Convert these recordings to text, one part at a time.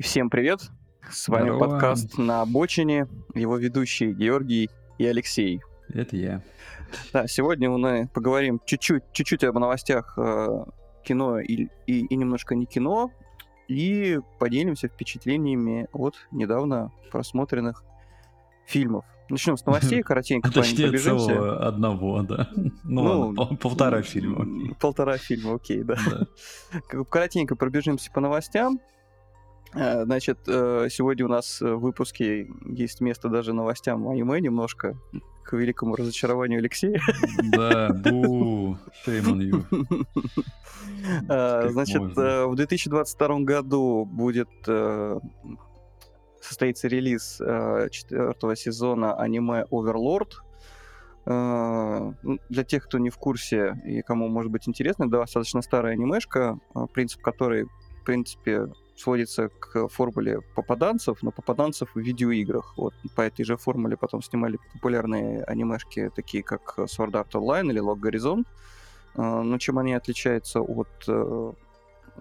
Всем привет! С вами Здорово. подкаст «На обочине», его ведущие Георгий и Алексей. Это я. Да, сегодня мы поговорим чуть-чуть, чуть-чуть об новостях э, кино и, и, и немножко не кино, и поделимся впечатлениями от недавно просмотренных фильмов. Начнем с новостей, коротенько А точнее пробежимся. целого одного, да. Ну, Ну, ладно, пол- полтора фильма. окей. Полтора фильма, окей, да. Да. Коротенько пробежимся по новостям. Э, Значит, э, сегодня у нас в выпуске есть место даже новостям аниме немножко, к великому разочарованию Алексея. Да, бу, shame on you. Э, Значит, э, в 2022 году будет э, состоится релиз э, четвертого сезона аниме Overlord. Э, ну, Для тех, кто не в курсе и кому может быть интересно, достаточно старая анимешка, э, принцип которой, в принципе, сводится к формуле попаданцев, но попаданцев в видеоиграх. Вот по этой же формуле потом снимали популярные анимешки, такие как Sword Art Online или Log Horizon. Э, Но чем они отличаются от... э,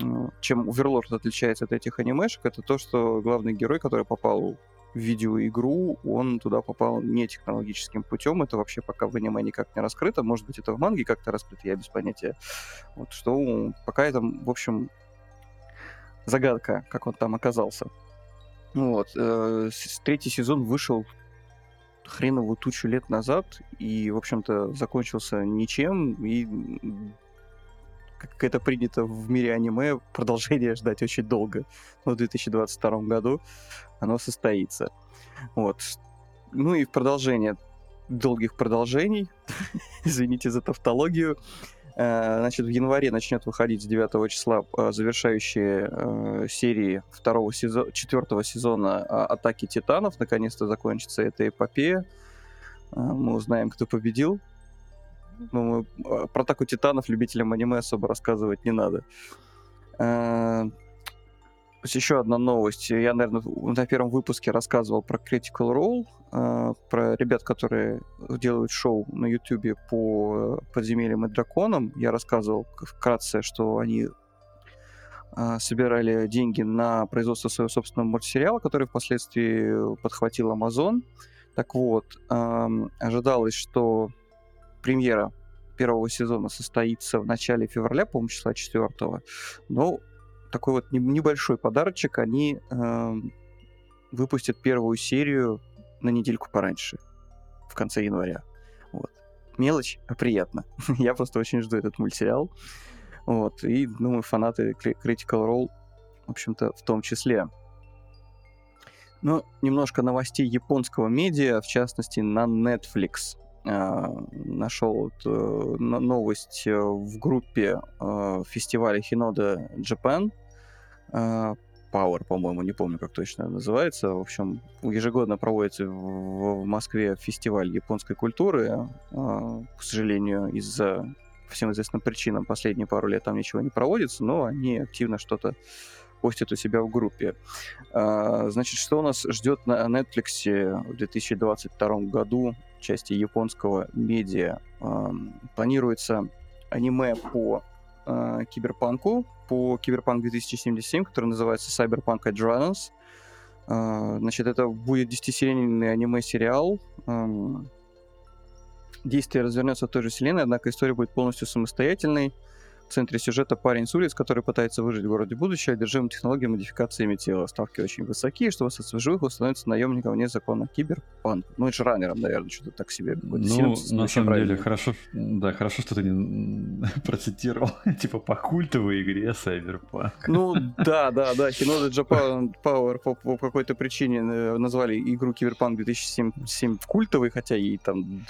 э, Чем Overlord отличается от этих анимешек, это то, что главный герой, который попал в видеоигру, он туда попал не технологическим путем. Это вообще пока в аниме никак не раскрыто. Может быть, это в манге как-то раскрыто, я без понятия. Вот что пока это, в общем, загадка, как он там оказался. Ну Вот. э, Третий сезон вышел хреновую тучу лет назад и, в общем-то, закончился ничем. И, как это принято в мире аниме, продолжение ждать очень долго. Но в 2022 году оно состоится. Вот. Ну и в продолжение долгих продолжений, извините за тавтологию, Значит, в январе начнет выходить с 9 числа э, завершающие э, серии второго сезона, четвертого сезона Атаки Титанов. Наконец-то закончится эта эпопея. Э, Мы узнаем, кто победил. Мы, э, про Атаку Титанов любителям аниме особо рассказывать не надо. Э, Еще одна новость. Я, наверное, на первом выпуске рассказывал про Critical Role, э, про ребят, которые делают шоу на Ютубе по э, подземельям и драконам. Я рассказывал вкратце, что они э, собирали деньги на производство своего собственного мультсериала, который впоследствии подхватил Amazon. Так вот, ожидалось, что премьера первого сезона состоится в начале февраля, по-моему, числа 4 но такой вот не- небольшой подарочек, они эм, выпустят первую серию на недельку пораньше, в конце января. Вот. Мелочь, а приятно. Я просто очень жду этот мультсериал. Вот. И, думаю, фанаты Cri- Critical Role, в общем-то, в том числе. Ну, немножко новостей японского медиа, в частности, на Netflix. А, Нашел вот, э, но- новость э, в группе э, фестиваля Хинода Japan. А, Power, по-моему, не помню, как точно называется. В общем, ежегодно проводится в, Москве фестиваль японской культуры. А, К сожалению, из-за всем известным причинам последние пару лет там ничего не проводится, но они активно что-то постят у себя в группе. Значит, что у нас ждет на Netflix в 2022 году части японского медиа? Ам, Планируется аниме по э, киберпанку, по Киберпанк 2077, который называется Cyberpunk Adrenaline. А, Значит, это будет 10-серийный аниме-сериал. Ам, Действие развернется в той же вселенной, однако история будет полностью самостоятельной. В центре сюжета парень с улиц, который пытается выжить в городе будущего, одержимым технологией модификациями тела. Ставки очень высокие, чтобы остаться в живых, он становится наемником вне закона киберпанк. Ну, это раннером, наверное, что-то так себе. Ну, на самом деле, хорошо, да, хорошо, что ты не процитировал, типа, по культовой игре Cyberpunk. Ну, да, да, да, Hinoda Japan Power по, по какой-то причине э, назвали игру Киберпанк 2077 культовой, хотя ей там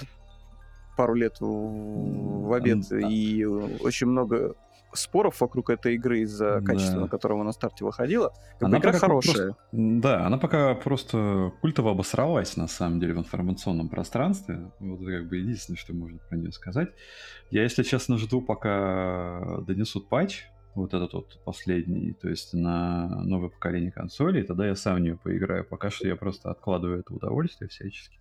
пару лет в, обед, да. и очень много споров вокруг этой игры из-за Да. качества, на котором она на старте выходила. Как Она игра хорошая. просто- Да, она пока просто культово обосралась, на самом деле, в информационном пространстве. Вот это как бы единственное, что можно про нее сказать. Я, если честно, жду, пока донесут патч, вот этот вот последний, то есть на новое поколение консолей, тогда я сам в нее поиграю. Пока что я просто откладываю это удовольствие всячески.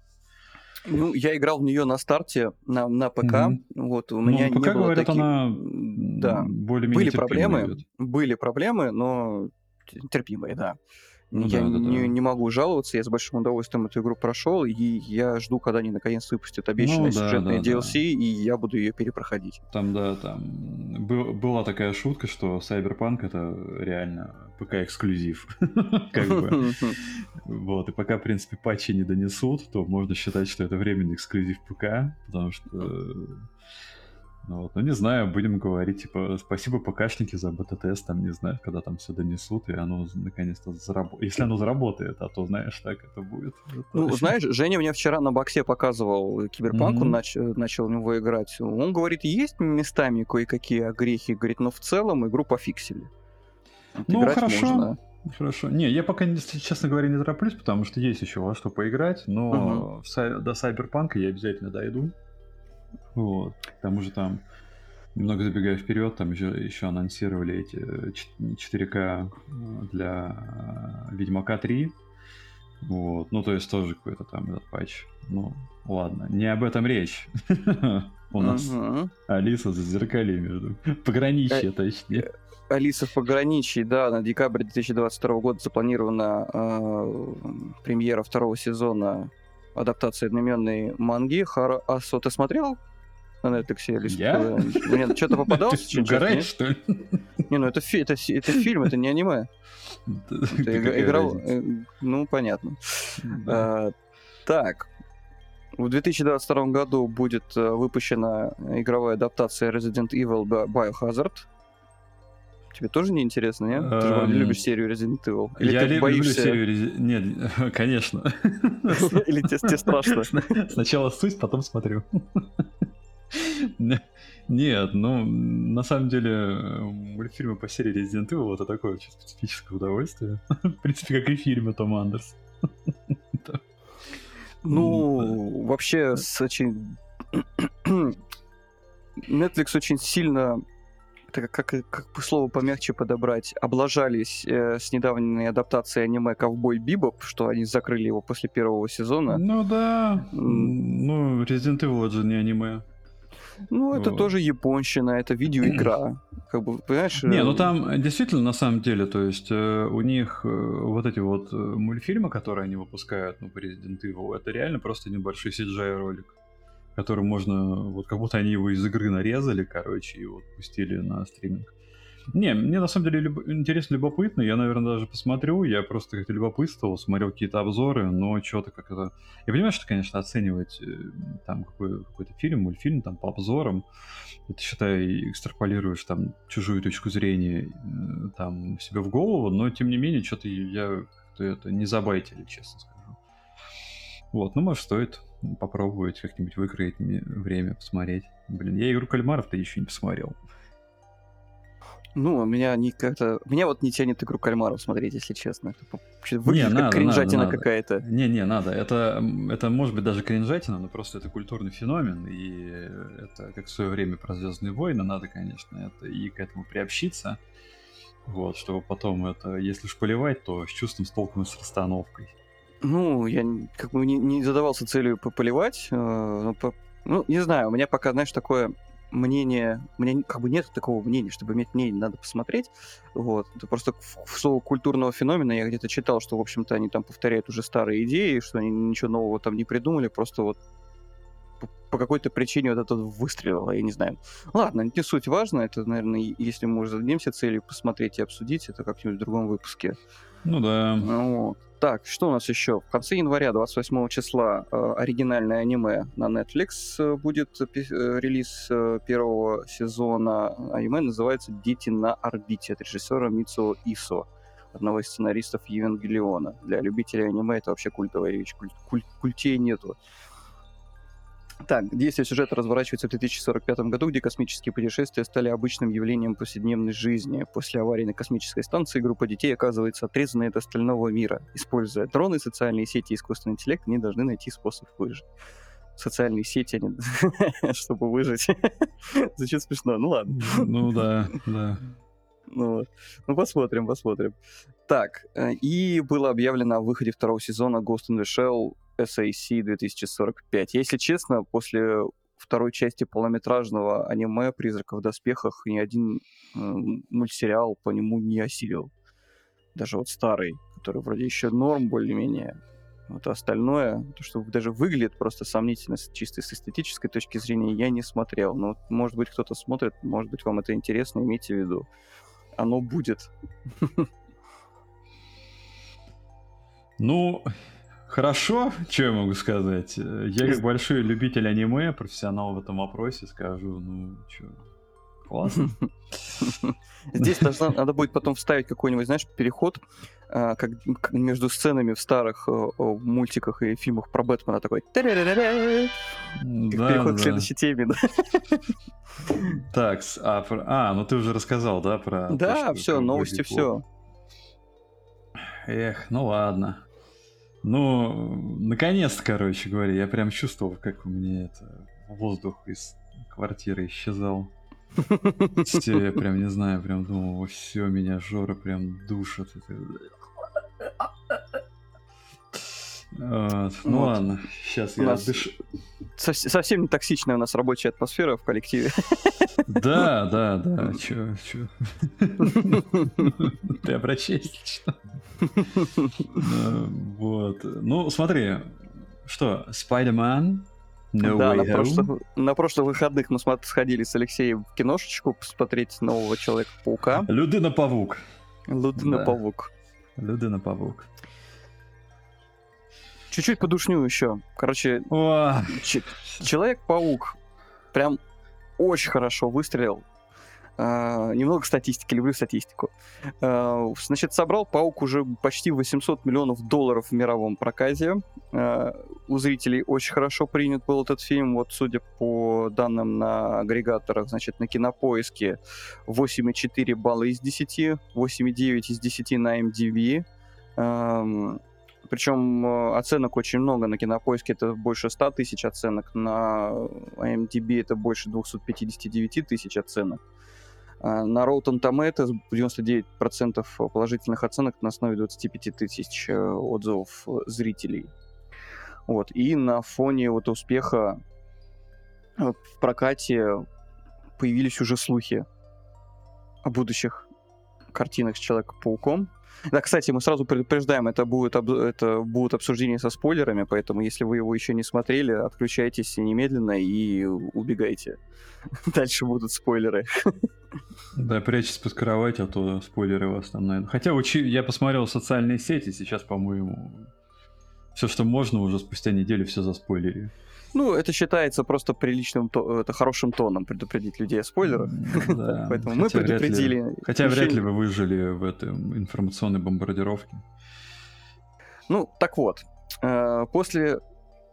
Ну, я играл в нее на старте, на, на ПК. Мгм. Вот, у Ну, меня не ПК, было говорят, таких... она Да. более-менее Были проблемы, идет. были проблемы, но терпимые, да. Ну я да, да, не, да. не могу жаловаться, я с большим удовольствием эту игру прошел, и я жду, когда они наконец выпустят обещанное Ну да, сюжетное да, да. DLC, и я буду ее перепроходить. Там, да, там был- была такая шутка, что Cyberpunk это реально ПК-эксклюзив. Как бы. Вот, и пока, в принципе, патчи не донесут, то можно считать, что это временный эксклюзив ПК, потому что... э, Ну, вот, ну, не знаю, будем говорить, типа, спасибо ПКшники за бета-тест, там, не знаю, когда там все донесут, и оно наконец-то заработает. Если оно заработает, а то, знаешь, так это будет. Это Ну, вообще- знаешь, Женя мне вчера на боксе показывал Киберпанк, он Мгм. нач- начал в него играть. Он говорит, есть местами кое-какие огрехи, говорит, но в целом игру пофиксили. Вот Ну, хорошо. можно. Хорошо. Не, я пока, честно говоря, не тороплюсь, потому что есть еще во что поиграть, но сай- до Сайберпанка я обязательно дойду. Вот. К тому же там, немного забегая вперед, там еще, еще анонсировали эти э, чет- 4К для э, Ведьмака 3. Вот. Ну, то есть тоже какой-то там этот патч. Ну, ладно, не об этом речь. У нас. Алиса за зеркалье между. Пограничье, точнее. Алиса в пограничье, да, на декабрь 2022 года запланирована э, премьера второго сезона адаптации одноименной манги. Хара Асо, ты смотрел на Netflix Алису? Я? Нет, что-то попадалось? Ты угораешь, что ли? Не, ну это, фи- это, это фильм, это не аниме. Иг- играл... э, Ну, понятно. А, Так. В 2022 году будет э, выпущена игровая адаптация Resident Evil Bi- Biohazard. Тебе тоже не интересно, нет? Ты же вроде Эм, любишь серию Resident Evil. Или я ты люблю боишься... серию Resi- Нет, конечно. Или тебе страшно? Сначала суть, потом смотрю. Не- Нет, ну, на самом деле, мультфильмы по серии Resident Evil это такое очень специфическое удовольствие. В принципе, как и фильмы Тома Андерс. Ну, вообще, с очень... Netflix очень сильно это как, как, как бы слово помягче подобрать, облажались э, с недавней адаптацией аниме «Ковбой Бибоп», что они закрыли его после первого сезона. Ну да, ну, Resident Evil это же не аниме. Ну, это Вот. тоже японщина, это видеоигра. Как бы, понимаешь? Не, ну э, там действительно на самом деле, то есть э, у них э, вот эти вот э, мультфильмы, которые они выпускают, ну, по Resident Evil, это реально просто небольшой CGI ролик, который можно, вот как будто они его из игры нарезали, короче, и вот пустили на стриминг. Не, мне на самом деле любо- интересно, любопытно, я, наверное, даже посмотрю, я просто как-то любопытствовал, смотрел какие-то обзоры, но что-то как это... Я понимаю, что, конечно, оценивать э, там какой- какой-то фильм, мультфильм там по обзорам, это, считай, экстраполируешь там чужую точку зрения э, там себе в голову, но, тем не менее, что-то я как-то это не забайтили, честно скажу. Вот, ну, может, стоит попробовать как-нибудь выкроить время, посмотреть. Блин, я игру кальмаров-то еще не посмотрел. Ну, меня не как-то... Меня вот не тянет игру кальмаров смотреть, если честно. Не, Выглядит надо, как кринжатина надо, надо. какая-то. Не-не, надо. Это, это может быть даже кринжатина, но просто это культурный феномен, и это как в свое время про Звездные войны, надо, конечно, это и к этому приобщиться. Вот, чтобы потом это, если уж поливать, то с чувством, с толком и с расстановкой. Ну, я как бы не, не задавался целью по- поливать. э, по- ну, не знаю, у меня пока, знаешь, такое мнение... У меня как бы нет такого мнения, чтобы иметь мнение, надо посмотреть. Вот. Это просто в, слово культурного феномена я где-то читал, что, в общем-то, они там повторяют уже старые идеи, что они ничего нового там не придумали, просто вот по- какой-то причине вот это выстрелило, я не знаю. Ладно, не суть важно, это, наверное, если мы уже зададимся целью посмотреть и обсудить это как-нибудь в другом выпуске. Ну да. Вот. Так, что у нас еще? В конце января, 28 числа, э, оригинальное аниме на Netflix э, будет э, э, релиз э, первого сезона. Аниме называется «Дети на орбите» от режиссера Мицуо Исо, одного из сценаристов Евангелиона. Для любителей аниме это вообще культовая вещь. Куль- куль- культей нету. Так, действие сюжета разворачивается в 2045 году, где космические путешествия стали обычным явлением повседневной жизни. После аварии на космической станции группа детей оказывается отрезанной от остального мира. Используя дроны, социальные сети и искусственный интеллект, они должны найти способ выжить. Социальные сети, они... чтобы выжить. Звучит смешно, ну ладно. Ну да, да. Ну, ну, посмотрим, посмотрим. Так, э, и было объявлено о выходе второго сезона Ghost in the Shell SAC 2045. Если честно, после второй части полнометражного аниме «Призрака в доспехах» ни один м, мультсериал по нему не осилил. Даже вот старый, который вроде еще норм более-менее. Вот остальное, то, что даже выглядит просто сомнительно чисто с эстетической точки зрения, я не смотрел. Но, может быть, кто-то смотрит, может быть, вам это интересно, имейте в виду. Оно будет. Ну, хорошо, что я могу сказать. Я как большой любитель аниме, профессионал в этом вопросе, скажу, ну, что, классно. Здесь должна, надо будет потом вставить какой-нибудь, знаешь, переход а, как, между сценами в старых э, мультиках и фильмах про Бэтмена такой. Да, переход да. к следующей теме. Да. Так, а, а, ну ты уже рассказал, да, про. Да, все, новости, все. Эх, ну ладно. Ну, наконец-то, короче говоря, я прям чувствовал, как у меня это воздух из квартиры исчезал. Я прям не знаю, прям думал, все, меня Жора прям душит. Ну вот. ладно, сейчас я дышу. Совсем не токсичная у нас рабочая атмосфера в коллективе. Да, да, да. Чё, чё? Ты обращайся. Вот. Ну, смотри, что, Spider-Man No да, на прошлых, на прошлых выходных мы сходили с Алексеем в киношечку посмотреть нового Человека-паука. Людина-павук. Людина-павук. Людина-павук. Чуть-чуть подушню еще. Короче, Человек-паук прям очень хорошо выстрелил. Uh, немного статистики, люблю статистику. Uh, значит, собрал Паук уже почти 800 миллионов долларов в мировом проказе. Uh, у зрителей очень хорошо принят был этот фильм. Вот, судя по данным на агрегаторах, значит, на Кинопоиске 8,4 балла из 10, 8,9 из 10 на MDB. Причем э, оценок очень много. На Кинопоиске это больше 100 тысяч оценок, на IMDb это больше 259 тысяч оценок. А на Rotten Tomatoes 99% положительных оценок на основе 25 тысяч э, отзывов э, зрителей. Вот. И на фоне вот успеха в прокате появились уже слухи о будущих картинах с Человеком-пауком. Да, кстати, мы сразу предупреждаем, это будет, это будут обсуждения со спойлерами, поэтому если вы его еще не смотрели, отключайтесь немедленно и убегайте. Дальше будут спойлеры. Да, прячьтесь под кровать, а то спойлеры вас там найдут. Хотя учи... я посмотрел социальные сети, сейчас, по-моему, все, что можно, уже спустя неделю все за спойлеры. Ну, это считается просто приличным, это хорошим тоном предупредить людей о спойлерах. Да. Поэтому мы предупредили. Вряд ли, хотя вряд ли вы выжили в этой информационной бомбардировке. Ну, так вот, э, после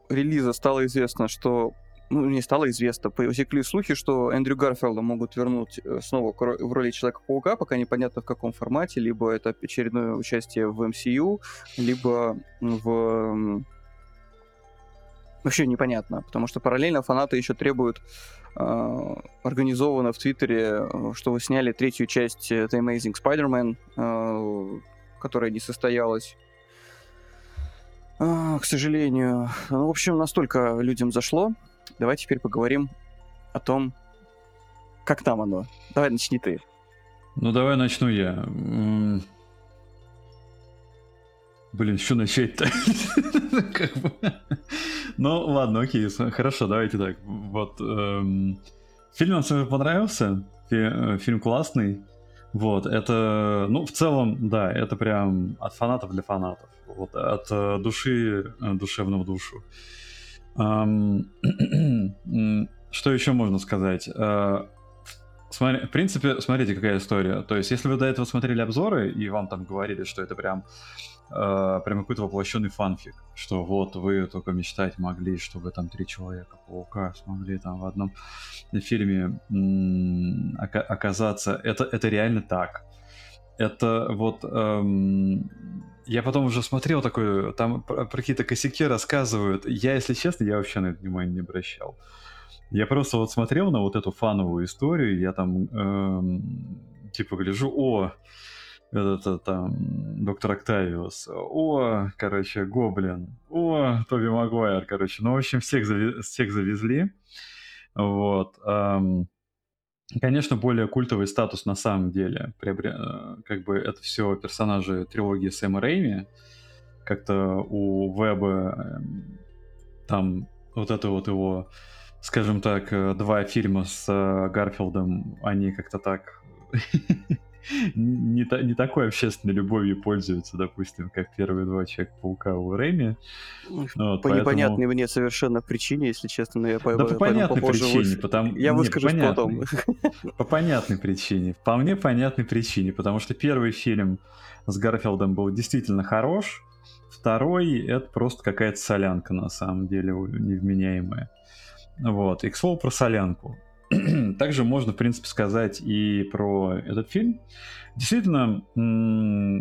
релиза стало известно, что ну, не стало известно, потекли слухи, что Эндрю Гарфилда могут вернуть э, снова в роли Человека-паука, пока непонятно в каком формате, либо это очередное участие в MCU, либо в вообще непонятно, потому что параллельно фанаты еще требуют э, организованно в Твиттере, э, что вы сняли третью часть The Amazing Spider-Man, э, которая не состоялась. Э, к сожалению. Ну, в общем, настолько людям зашло. Давай теперь поговорим о том, как там оно. Давай начни ты. Ну, давай начну я. Блин, что начать-то? Ну, ладно, окей, хорошо, давайте так. Вот, эм, фильм нам понравился, э, фильм классный. Вот, это, ну, в целом, да, это прям от фанатов для фанатов. Вот, от э, души э, душевного душу. Что еще можно сказать? В принципе, смотрите, какая история. То есть, если вы до этого смотрели обзоры, и вам там говорили, что это прям э, прям какой-то воплощенный фанфик, что вот вы только мечтать могли, чтобы там три человека паука смогли там в одном фильме м- оказаться. Это, это реально так. Это вот эм, я потом уже смотрел такой, там про какие-то косяки рассказывают. Я, если честно, я вообще на это внимание не обращал. Я просто вот смотрел на вот эту фановую историю, я там эм, типа гляжу, о, это там доктор Октавиус, о, короче, Гоблин, о, Тоби Магуайр, короче, ну, в общем, всех, зави- всех завезли, вот, Конечно, более культовый статус на самом деле. Приобре... Как бы это все персонажи трилогии Сэма Рэйми. Как-то у Веба эм, там вот это вот его, скажем так, э, два фильма с э, Гарфилдом, они как-то так не, та, не такой общественной любовью пользуются, допустим, как первые два Человека-паука у Рэми. Вот, по поэтому... непонятной мне совершенно причине, если честно, но я по, да по понятной причине, потому... Я выскажусь потом. По понятной причине, вполне понятной причине, потому что первый фильм с Гарфилдом был действительно хорош, второй — это просто какая-то солянка, на самом деле, невменяемая. Вот, и к слову про солянку. Также можно, в принципе, сказать и про этот фильм. Действительно,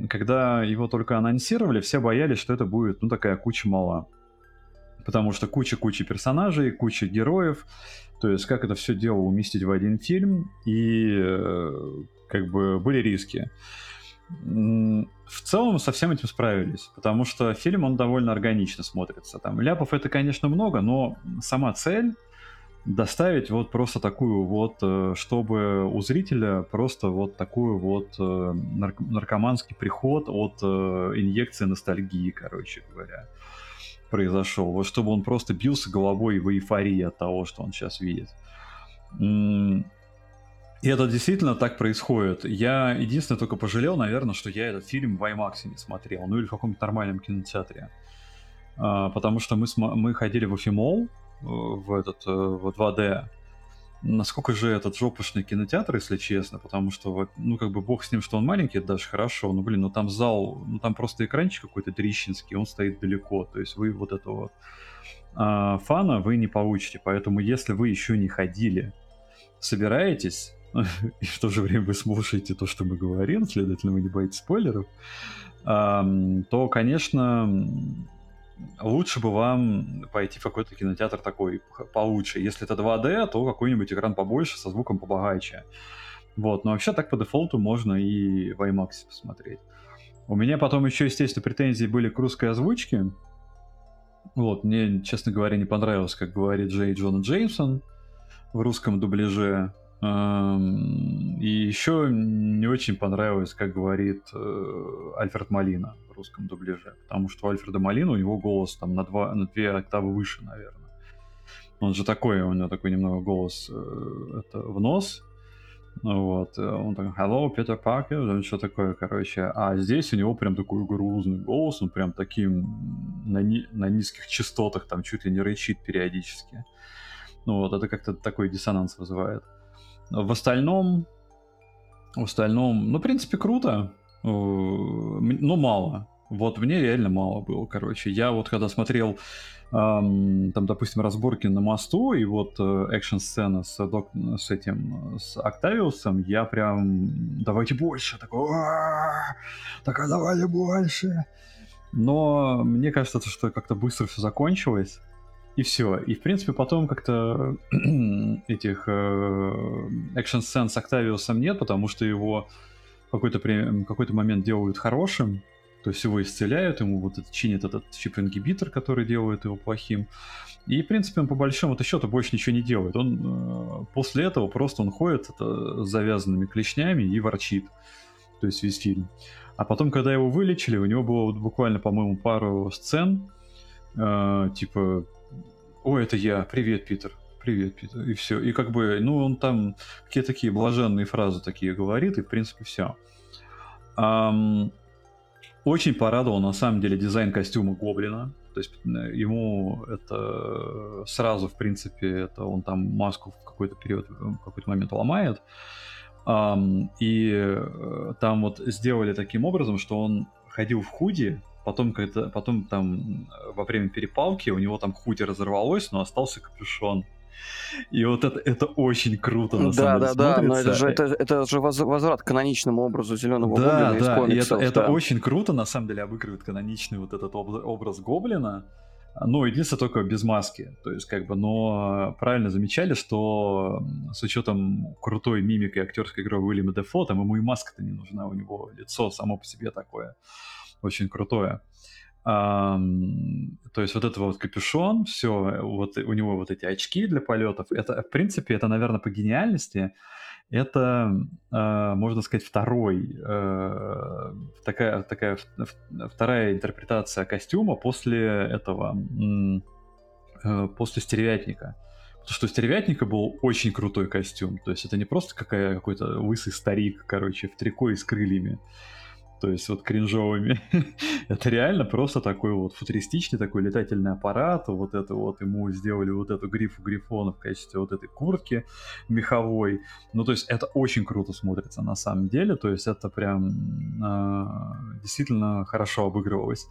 когда его только анонсировали, все боялись, что это будет, ну, такая куча мала. Потому что куча-куча персонажей, куча героев. То есть, как это все дело уместить в один фильм, и э, как бы были риски. В целом со всем этим справились, потому что фильм, он довольно органично смотрится. Там ляпов это, конечно, много, но сама цель доставить вот просто такую вот, э, чтобы у зрителя просто вот такую вот э, наркоманский приход от э, инъекции ностальгии, короче говоря, произошел. Вот чтобы он просто бился головой в эйфории от того, что он сейчас видит. И это действительно так происходит. Я единственное только пожалел, наверное, что я этот фильм в IMAX не смотрел, ну или в каком-то нормальном кинотеатре. А, потому что мы, мы ходили в Эфимол, в этот, э, в 2D. Насколько же этот жопушный кинотеатр, если честно, потому что, ну, как бы бог с ним, что он маленький, это даже хорошо, но, блин, ну там зал, ну там просто экранчик какой-то трещинский, он стоит далеко, то есть вы вот этого а, фана вы не получите, поэтому если вы еще не ходили, собираетесь, и в то же время вы слушаете то, что мы говорим, следовательно, вы не боитесь спойлеров, то, конечно, лучше бы вам пойти в какой-то кинотеатр такой получше. Если это 2D, то какой-нибудь экран побольше, со звуком побогаче. Вот, но вообще так по дефолту можно и в IMAX посмотреть. У меня потом еще, естественно, претензии были к русской озвучке. Вот, мне, честно говоря, не понравилось, как говорит Джей Джона Джеймсон в русском дубляже. И еще не очень понравилось, как говорит э, Альфред Малина русском дубляже, потому что у Альфреда Малина у него голос там на, два, на две октавы выше, наверное. Он же такой, у него такой немного голос э, это в нос, вот, э, он такой, hello, Питер Паркер, что такое, короче. А здесь у него прям такой грузный голос, он прям таким на, ни, на низких частотах, там чуть ли не рычит периодически. Ну вот, это как-то такой диссонанс вызывает. В остальном, в остальном, ну, в принципе, круто, но мало. Вот мне реально мало было, короче. Я вот когда смотрел эм, там, допустим, разборки на мосту и вот э, экшн-сцена с, док... с этим, с Октавиусом, я прям, давайте больше, такой, так а давайте больше. Но мне кажется, что как-то быстро все закончилось. И все. И, в принципе, потом как-то этих э, экшн-сцен с Октавиусом нет, потому что его какой-то, какой-то момент делают хорошим, то есть его исцеляют, ему вот это, чинит этот чип-ингибитор, который делает его плохим. И, в принципе, он по большому счету больше ничего не делает. Он э, после этого просто он ходит это, с завязанными клешнями и ворчит. То есть весь фильм. А потом, когда его вылечили, у него было вот буквально, по-моему, пару сцен, э, типа ой, это я, привет, Питер, привет, Питер, и все. И как бы, ну, он там какие-то такие блаженные фразы такие говорит, и в принципе все. Um, очень порадовал на самом деле дизайн костюма Гоблина. То есть э, ему это сразу, в принципе, это он там маску в какой-то период, в какой-то момент ломает. Um, и э, там вот сделали таким образом, что он ходил в худи, Потом, когда, потом там во время перепалки у него там худи разорвалось, но остался капюшон. И вот это, это очень круто, на да, самом деле, Да, да, но это же, это, это же возврат к каноничному образу зеленого да, гоблина да, из комиксов. И это, да. это очень круто, на самом деле, обыгрывает каноничный вот этот образ гоблина. Ну, единственное, только без маски. То есть, как бы, но правильно замечали, что с учетом крутой мимики актерской игры Уильяма Дефо, там ему и маска-то не нужна, у него лицо само по себе такое очень крутое. То есть вот это вот капюшон, все, вот у него вот эти очки для полетов, это, в принципе, это, наверное, по гениальности, это, э, можно сказать, второй, э, такая, такая вторая интерпретация костюма после этого, э, после стервятника. Потому что у стервятника был очень крутой костюм. То есть это не просто какая, какой-то лысый старик, короче, в трико и с крыльями то есть вот кринжовыми. это реально просто такой вот футуристичный такой летательный аппарат, вот это вот ему сделали вот эту грифу грифона в качестве вот этой куртки меховой. Ну, то есть это очень круто смотрится на самом деле, то есть это прям э, действительно хорошо обыгрывалось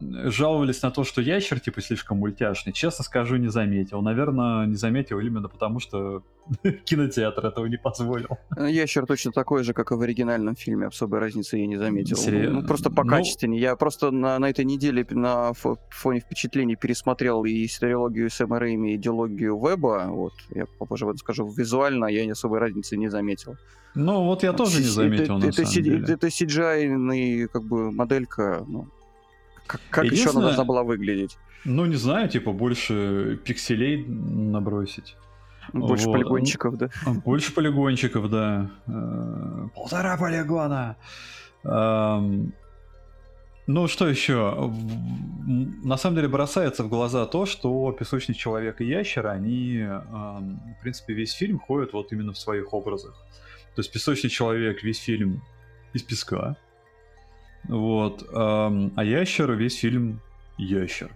жаловались на то, что ящер, типа, слишком мультяшный. Честно скажу, не заметил. Наверное, не заметил именно потому, что кинотеатр этого не позволил. Э, ящер точно такой же, как и в оригинальном фильме. Особой разницы я не заметил. Серьезно? Ну, просто по ну... Я просто на, на этой неделе на фоне впечатлений пересмотрел и трилогию Сэма Рэйми, и идеологию Веба. Вот, я попозже вот скажу, визуально я не особой разницы не заметил. Ну, вот я тоже не заметил, это, на это, самом деле. Это CGI, как бы, моделька, ну, как, как еще она должна была выглядеть? Ну, не знаю, типа больше пикселей набросить. Больше вот. полигончиков, да? А, больше полигончиков, да. Э, полтора полигона. Ну, что еще? На самом деле бросается в глаза то, что песочный человек и ящер, они, в принципе, весь фильм ходят вот именно в своих образах. То есть песочный человек весь фильм из песка, вот. А ящер весь фильм ящер.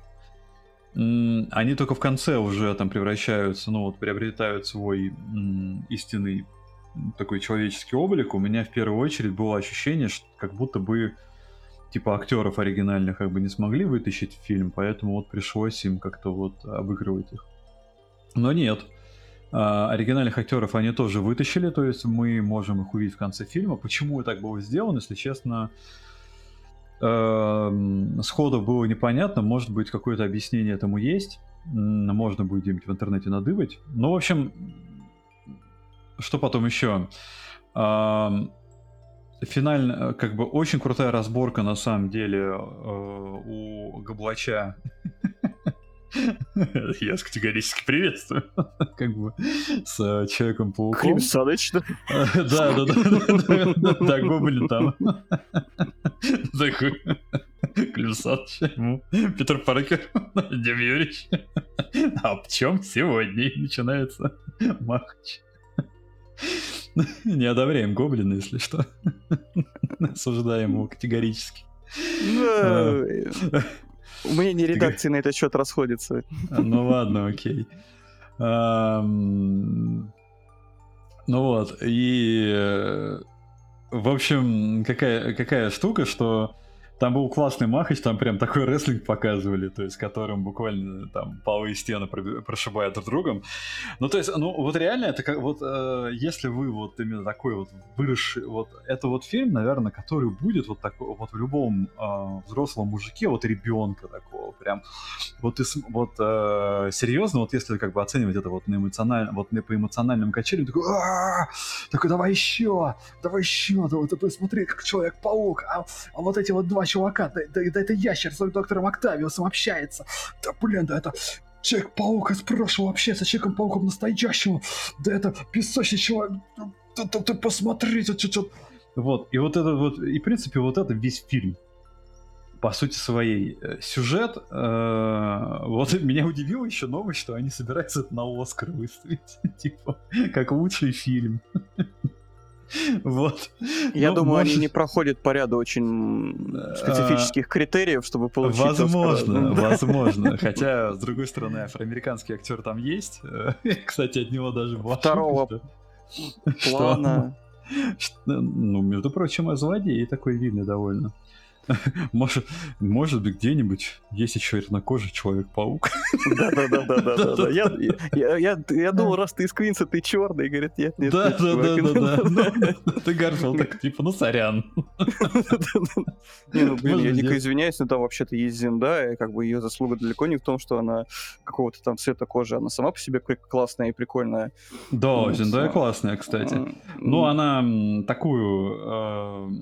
Они только в конце уже там превращаются, ну вот приобретают свой истинный такой человеческий облик. У меня в первую очередь было ощущение, что как будто бы типа актеров оригинальных как бы не смогли вытащить в фильм, поэтому вот пришлось им как-то вот обыгрывать их. Но нет. А, оригинальных актеров они тоже вытащили, то есть мы можем их увидеть в конце фильма. Почему так было сделано, если честно, сходу было непонятно, может быть, какое-то объяснение этому есть. Можно будет где-нибудь в интернете надыбать. Ну, в общем, что потом еще? Эм, финально, как бы, очень крутая разборка, на самом деле, э, у Габлача Я категорически приветствую. Как бы с э, Человеком-пауком. Клим Саныч, да? Да, да, да. Гоблин там. Такой. Клим Саныч. Петр Паркер. Дим Юрьевич. А в чем сегодня начинается махач? Не одобряем Гоблина, если что. Осуждаем его категорически. Мнение редакции на этот счет расходится. А, ну ладно, окей. Ну вот, и э, в общем, какая, какая штука, что там был классный махач, там прям такой рестлинг показывали, то есть которым буквально там полы стены прошибают друг другом. Ну, то есть, ну, вот реально, это как вот, э, если вы вот именно такой вот выросший, вот, это вот фильм, наверное, который будет вот такой, вот в любом э, взрослом мужике, вот ребенка такого, прям, вот, и, вот э, серьезно, вот если как бы оценивать это вот на эмоционально, вот не по эмоциональным качелям, такой, такой, давай еще, давай еще, давай, давай, смотри, как Человек-паук, а, а вот эти вот два чувака, да, да, да это ящер с доктором Октавиусом общается. Да блин, да это Человек-паук из прошлого общается с Человеком-пауком настоящего. Да это песочный человек. Да, да, да посмотрите, что что Вот, и вот это вот, и в принципе вот это весь фильм по сути своей. Э, сюжет, э, вот меня удивило еще новость, что они собираются это на Оскар выставить, типа, как лучший фильм. Вот. Я ну, думаю, может... они не проходят по ряду очень специфических критериев, чтобы получить Возможно, Оскар. возможно. Хотя, с другой стороны, афроамериканский актер там есть. Кстати, от него даже была Второго плана. Ну, между прочим, злодей такой видный довольно. Может, может быть, где-нибудь есть еще чернокожий Человек-паук. Да-да-да-да-да. Я думал, раз ты из Квинса, ты черный. Говорит, нет, нет. Да-да-да-да. Ты Гарфилд так, типа, ну, сорян. Не, ну, блин, я дико извиняюсь, но там вообще-то есть Зинда, и как бы ее заслуга далеко не в том, что она какого-то там цвета кожи, она сама по себе классная и прикольная. Да, Зиндая классная, кстати. Ну, она такую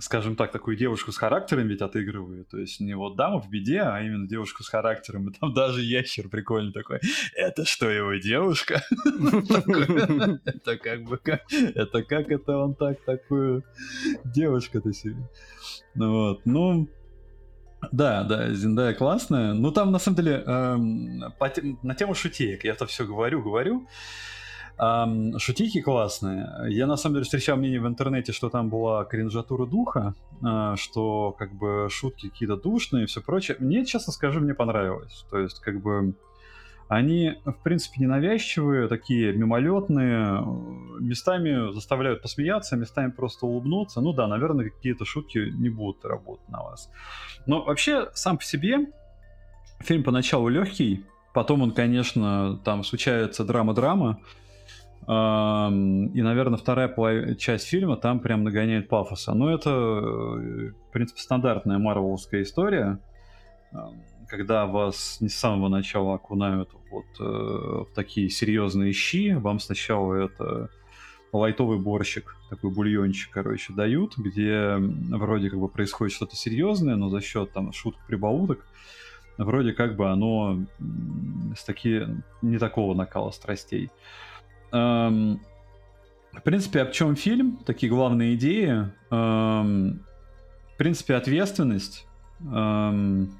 скажем так, такую девушку с характером ведь отыгрывают. То есть не вот дама в беде, а именно девушку с характером. И там даже ящер прикольный такой. Это что, его девушка? Это как бы как... Это как это он так такую девушку-то себе? Ну вот, ну... Да, да, Зиндая классная. Ну, там, на самом деле, эм, на тему шутеек я это все говорю, говорю. Um, шутики классные. Я на самом деле встречал мнение в интернете, что там была кринжатура духа, uh, что как бы шутки какие-то душные и все прочее. Мне, честно скажу, мне понравилось. То есть как бы они, в принципе, ненавязчивые, такие мимолетные, местами заставляют посмеяться, местами просто улыбнуться. Ну да, наверное, какие-то шутки не будут работать на вас. Но вообще, сам по себе, фильм поначалу легкий, потом он, конечно, там случается драма-драма, и, наверное, вторая часть фильма там прям нагоняет пафоса. Но это, э, в принципе, стандартная марвеловская история, когда вас не с самого начала окунают вот э, в такие серьезные щи. Вам сначала это лайтовый борщик, такой бульончик, короче, дают, где вроде как бы происходит что-то серьезное, но за счет там шуток, прибауток, вроде как бы оно с таки, не такого накала страстей. Эм, в принципе, о чем фильм? Такие главные идеи. Эм, в принципе, ответственность. Эм,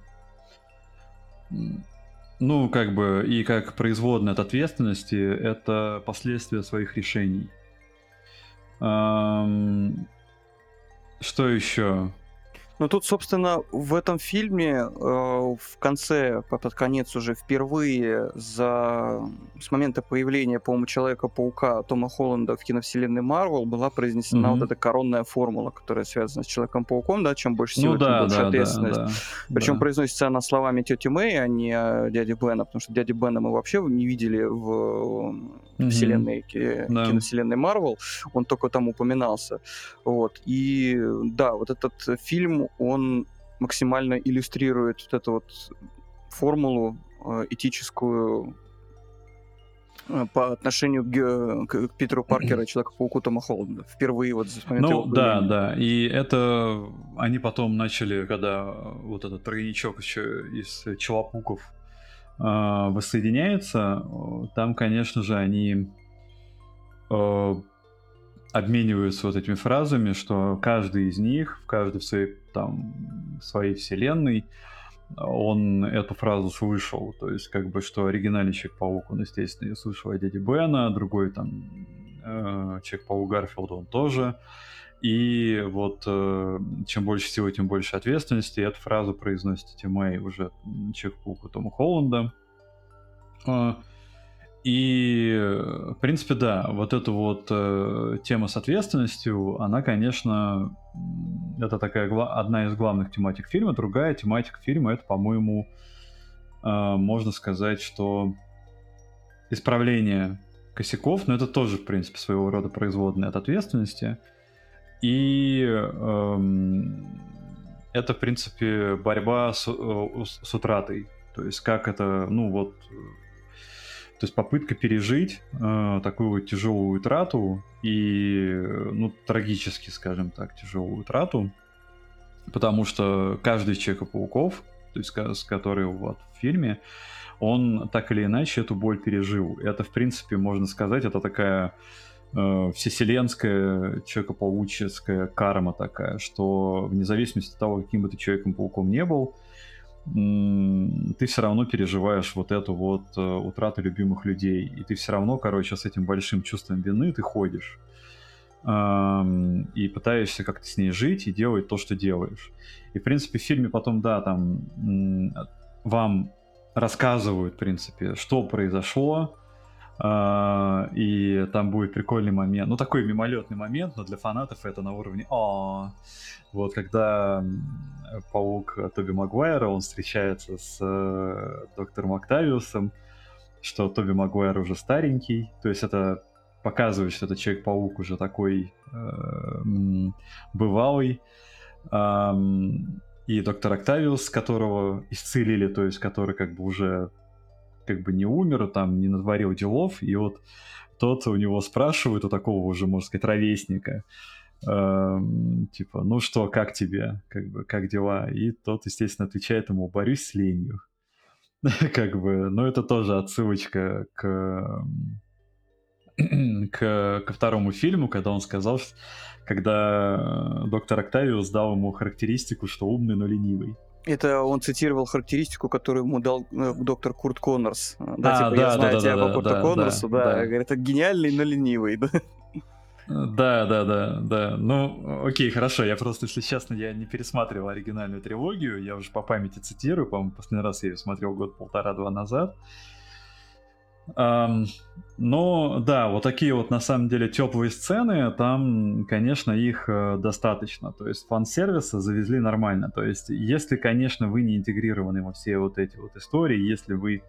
ну, как бы, и как производная от ответственности, это последствия своих решений. Эм, что еще? Ну тут, собственно, в этом фильме э, в конце, под конец уже впервые за с момента появления, по-моему, Человека-паука Тома Холланда в киновселенной Марвел была произнесена mm-hmm. вот эта коронная формула, которая связана с Человеком-пауком, да, чем больше силы, ну, да, тем больше да, ответственность. Да, да, Причем да. произносится она словами тети Мэй, а не дяди Бена, потому что дяди Бена мы вообще не видели в mm-hmm. вселенной, да. киновселенной Марвел, он только там упоминался. Вот. И да, вот этот фильм он максимально иллюстрирует вот эту вот формулу э, этическую э, по отношению к, к, к Питеру Паркеру, Человеку-пауку Тома Холланда. Впервые вот момента Ну, да, да. И это они потом начали, когда вот этот тройничок еще из Человеков э, воссоединяется, там, конечно же, они э, обмениваются вот этими фразами, что каждый из них, в каждой своей, там, своей вселенной, он эту фразу слышал. То есть, как бы, что оригинальный Человек-паук, он, естественно, ее слышал от дяди Бена, другой, там, э, Человек-паук Гарфилда, он тоже. И вот э, чем больше всего, тем больше ответственности. И эту фразу произносит Тимей уже Человек-пауку Тома Холланда. Э, и, в принципе, да, вот эта вот э, тема с ответственностью, она, конечно, это такая одна из главных тематик фильма. Другая тематика фильма это, по-моему, э, можно сказать, что исправление косяков, но это тоже, в принципе, своего рода производная от ответственности. И э, это, в принципе, борьба с, э, с утратой. То есть как это, ну вот то есть попытка пережить э, такую тяжелую трату и, ну, трагически, скажем так, тяжелую трату, потому что каждый из Человека-пауков, то есть с который вот в фильме, он так или иначе эту боль пережил. Это, в принципе, можно сказать, это такая э, всеселенская человекопауческая карма такая, что вне зависимости от того, каким бы ты Человеком-пауком не был, ты все равно переживаешь вот эту вот э, утрату любимых людей. И ты все равно, короче, с этим большим чувством вины ты ходишь. И пытаешься как-то с ней жить и делать то, что делаешь. И, в принципе, в фильме потом, да, там вам рассказывают, в принципе, что произошло, и там будет прикольный момент, ну такой мимолетный момент, но для фанатов это на уровне а вот когда паук Тоби Магуайра, он встречается с э, доктором Октавиусом, что Тоби Магуайр уже старенький, то есть это показывает, что этот Человек-паук уже такой э, бывалый, и доктор Октавиус, которого исцелили, то есть который как бы уже как бы не умер, там не натворил делов, и вот тот у него спрашивает, у такого уже, можно сказать, ровесника, Эм, типа, ну что, как тебе, как бы, как дела? И тот, естественно, отвечает ему, борюсь с ленью. как бы, ну это тоже отсылочка к, к, ко второму фильму, когда он сказал, что, когда доктор Октавиус дал ему характеристику, что умный, но ленивый. Это он цитировал характеристику, которую ему дал э, доктор Курт Коннорс. Да, а, типа, да, я знаю да, тебя да, по Курту да, Коннорсу, да, да. да. Говорит, это гениальный, но ленивый, да. Да, да, да, да. Ну, окей, хорошо. Я просто, если честно, я не пересматривал оригинальную трилогию. Я уже по памяти цитирую. По-моему, последний раз я ее смотрел год-полтора-два назад. Um, но да, вот такие вот на самом деле теплые сцены, там, конечно, их э, достаточно. То есть фан-сервиса завезли нормально. То есть, если, конечно, вы не интегрированы во все вот эти вот истории, если вы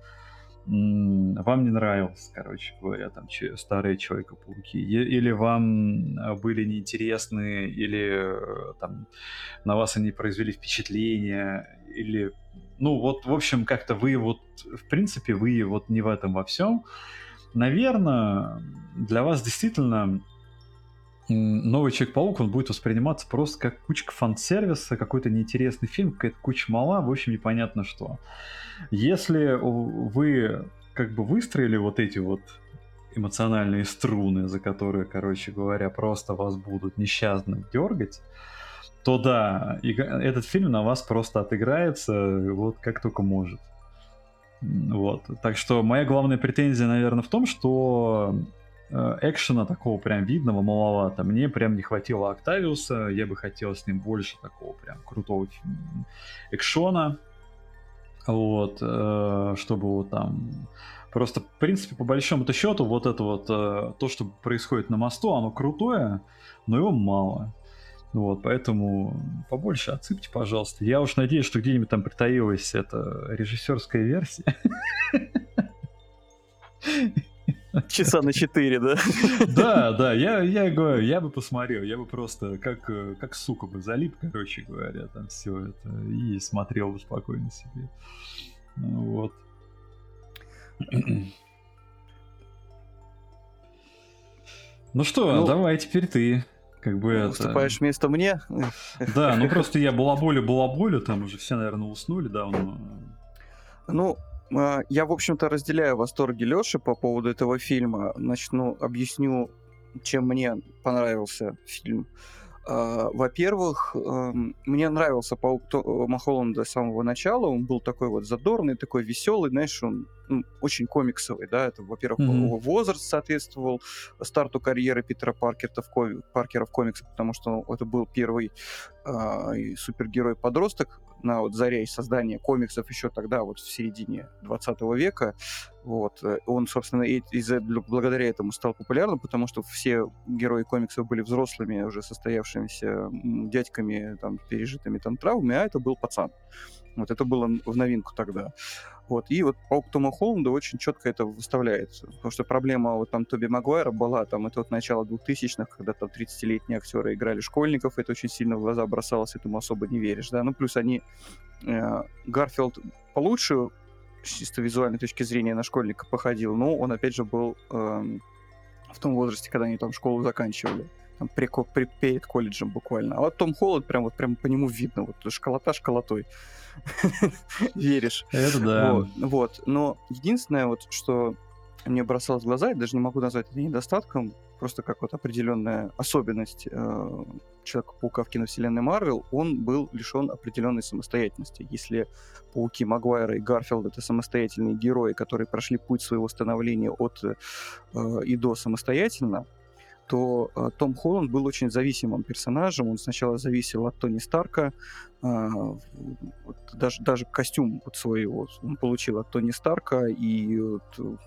вам не нравился, короче говоря, там старые Человека-пауки, или вам а, были неинтересны, или э, там на вас они произвели впечатление, или, ну вот, в общем, как-то вы вот, в принципе, вы вот не в этом во всем, наверное, для вас действительно новый Человек-паук, он будет восприниматься просто как кучка фан-сервиса, какой-то неинтересный фильм, какая-то куча мала, в общем, непонятно что. Если вы как бы выстроили вот эти вот эмоциональные струны, за которые, короче говоря, просто вас будут несчастно дергать, то да, этот фильм на вас просто отыграется вот как только может. Вот. Так что моя главная претензия, наверное, в том, что э, экшена такого прям видного маловато. Мне прям не хватило Октавиуса, я бы хотел с ним больше такого прям крутого экшона вот, э, чтобы вот там... Просто, в принципе, по большому-то счету, вот это вот, э, то, что происходит на мосту, оно крутое, но его мало. Вот, поэтому побольше отсыпьте, пожалуйста. Я уж надеюсь, что где-нибудь там притаилась эта режиссерская версия. Часа на 4, да? Да, да, я, я говорю, я бы посмотрел, я бы просто как, как сука бы залип, короче говоря, там все это, и смотрел бы спокойно себе. Ну вот. Ну что, ну, давай теперь ты. Как бы это... Уступаешь место мне? Да, ну просто я балаболю, балаболю, там уже все, наверное, уснули давно. Ну, а, я, в общем-то, разделяю восторги Лёши по поводу этого фильма. Начну, объясню, чем мне понравился фильм. А, во-первых, эм, мне нравился Паук Тома Холланда с самого начала. Он был такой вот задорный, такой веселый, знаешь, он ну, очень комиксовый, да. Это, во-первых, mm-hmm. его возраст соответствовал старту карьеры Питера Паркера в, коми- Паркера в комиксах, потому что это был первый э, супергерой-подросток на вот заре создания комиксов еще тогда, вот в середине 20 века. Вот. Э, он, собственно, из благодаря этому стал популярным, потому что все герои комиксов были взрослыми, уже состоявшимися дядьками, там, пережитыми там травмами, а это был пацан. Вот это было в новинку тогда. Вот. И вот Паук Тома Холланда очень четко это выставляет. Потому что проблема вот там Тоби Магуайра была, там это вот начало 2000-х, когда там 30-летние актеры играли школьников, это очень сильно в глаза бросалось, этому особо не веришь, да. Ну, плюс они... Э, Гарфилд получше с чисто визуальной точки зрения на школьника походил, но он, опять же, был э, в том возрасте, когда они там школу заканчивали. Там, при, при, перед колледжем буквально. А вот Том Холланд прям вот прям по нему видно, вот школота школотой. Веришь. Это да. Вот, вот. Но единственное, вот, что мне бросалось в глаза, я даже не могу назвать это недостатком, просто как вот определенная особенность э, Человека-паука в киновселенной Марвел, он был лишен определенной самостоятельности. Если пауки Магуайра и Гарфилд это самостоятельные герои, которые прошли путь своего становления от э, и до самостоятельно, то э, Том Холланд был очень зависимым персонажем. Он сначала зависел от Тони Старка, э, вот, даже, даже костюм вот свой вот, он получил от Тони Старка, и вот,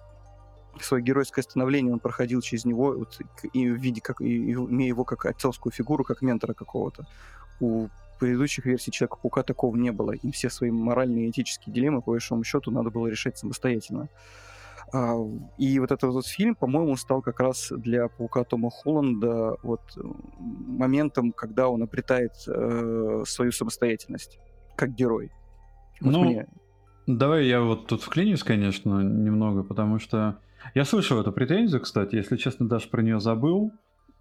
свое геройское становление он проходил через него вот, и в виде как и, имея его как отцовскую фигуру, как ментора какого-то. У предыдущих версий Человека-паука такого не было. Им все свои моральные и этические дилеммы, по большому счету, надо было решать самостоятельно. И вот этот вот фильм, по-моему, стал как раз для Паука Тома Холланда вот моментом, когда он обретает э, свою самостоятельность как герой. Вот ну, мне... давай я вот тут вклинюсь, конечно, немного, потому что я слышал эту претензию, кстати, если честно, даже про нее забыл.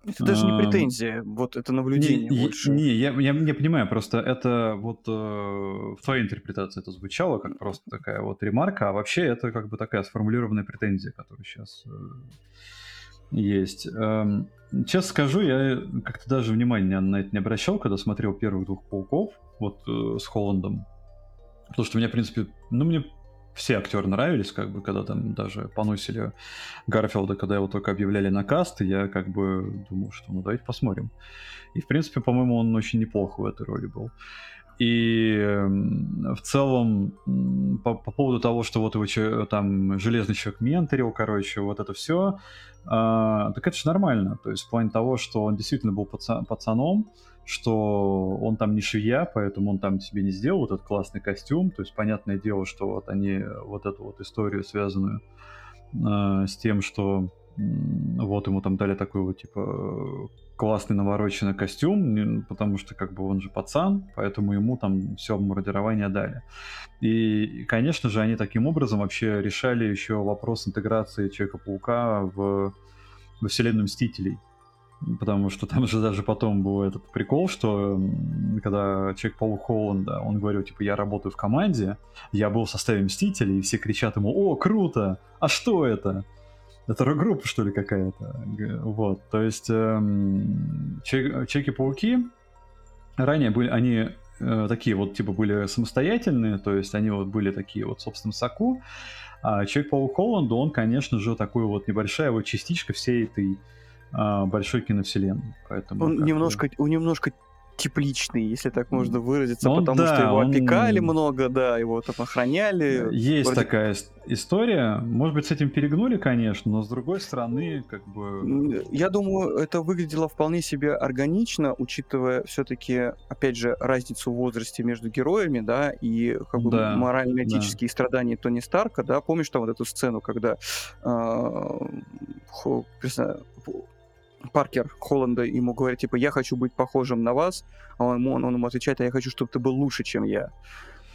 Это даже не претензия, вот это наблюдение не, больше. Не, я, я, я понимаю, просто это вот э, в твоей интерпретации это звучало как просто такая вот ремарка, а вообще это как бы такая сформулированная претензия, которая сейчас э, есть. Эм, честно скажу, я как-то даже внимания на это не обращал, когда смотрел первых двух пауков, вот э, с Холландом. Потому что мне, в принципе, ну, мне все актеры нравились, как бы, когда там даже поносили Гарфилда, когда его только объявляли на каст, и я как бы думал, что ну давайте посмотрим. И, в принципе, по-моему, он очень неплохо в этой роли был. И в целом, по, по поводу того, что вот его там железный человек менторил, короче, вот это все, э, а, так это же нормально. То есть в плане того, что он действительно был паца- пацаном, что он там не швея, поэтому он там себе не сделал этот классный костюм. То есть понятное дело, что вот они вот эту вот историю, связанную э, с тем, что вот ему там дали такой вот типа классный навороченный костюм, потому что как бы он же пацан, поэтому ему там все обмундирование дали. И, конечно же, они таким образом вообще решали еще вопрос интеграции Человека-паука в, во вселенную Мстителей. Потому что там же даже потом был этот прикол, что когда человек Паук Холланда, он говорил, типа, я работаю в команде, я был в составе Мстителей, и все кричат ему, о, круто, а что это? Это рок-группа, что ли, какая-то? Вот, то есть эм, Человеки-пауки ранее были, они э, такие вот, типа, были самостоятельные, то есть они вот были такие вот, собственно, соку, а Человек-паук Холланд, он, конечно же, такой вот небольшая вот частичка всей этой а, большой киновселенной. Поэтому он немножко, он немножко тепличный, если так можно выразиться, он, потому да, что его он... опекали много, да, его там охраняли. Есть вроде... такая история. Может быть, с этим перегнули, конечно, но с другой стороны, как бы... Я думаю, это выглядело вполне себе органично, учитывая все-таки, опять же, разницу в возрасте между героями, да, и как бы да, морально-этические да. страдания Тони Старка, да, помнишь там вот эту сцену, когда э, Паркер Холланда ему говорит, типа, я хочу быть похожим на вас, а он, он, он ему отвечает, а я хочу, чтобы ты был лучше, чем я.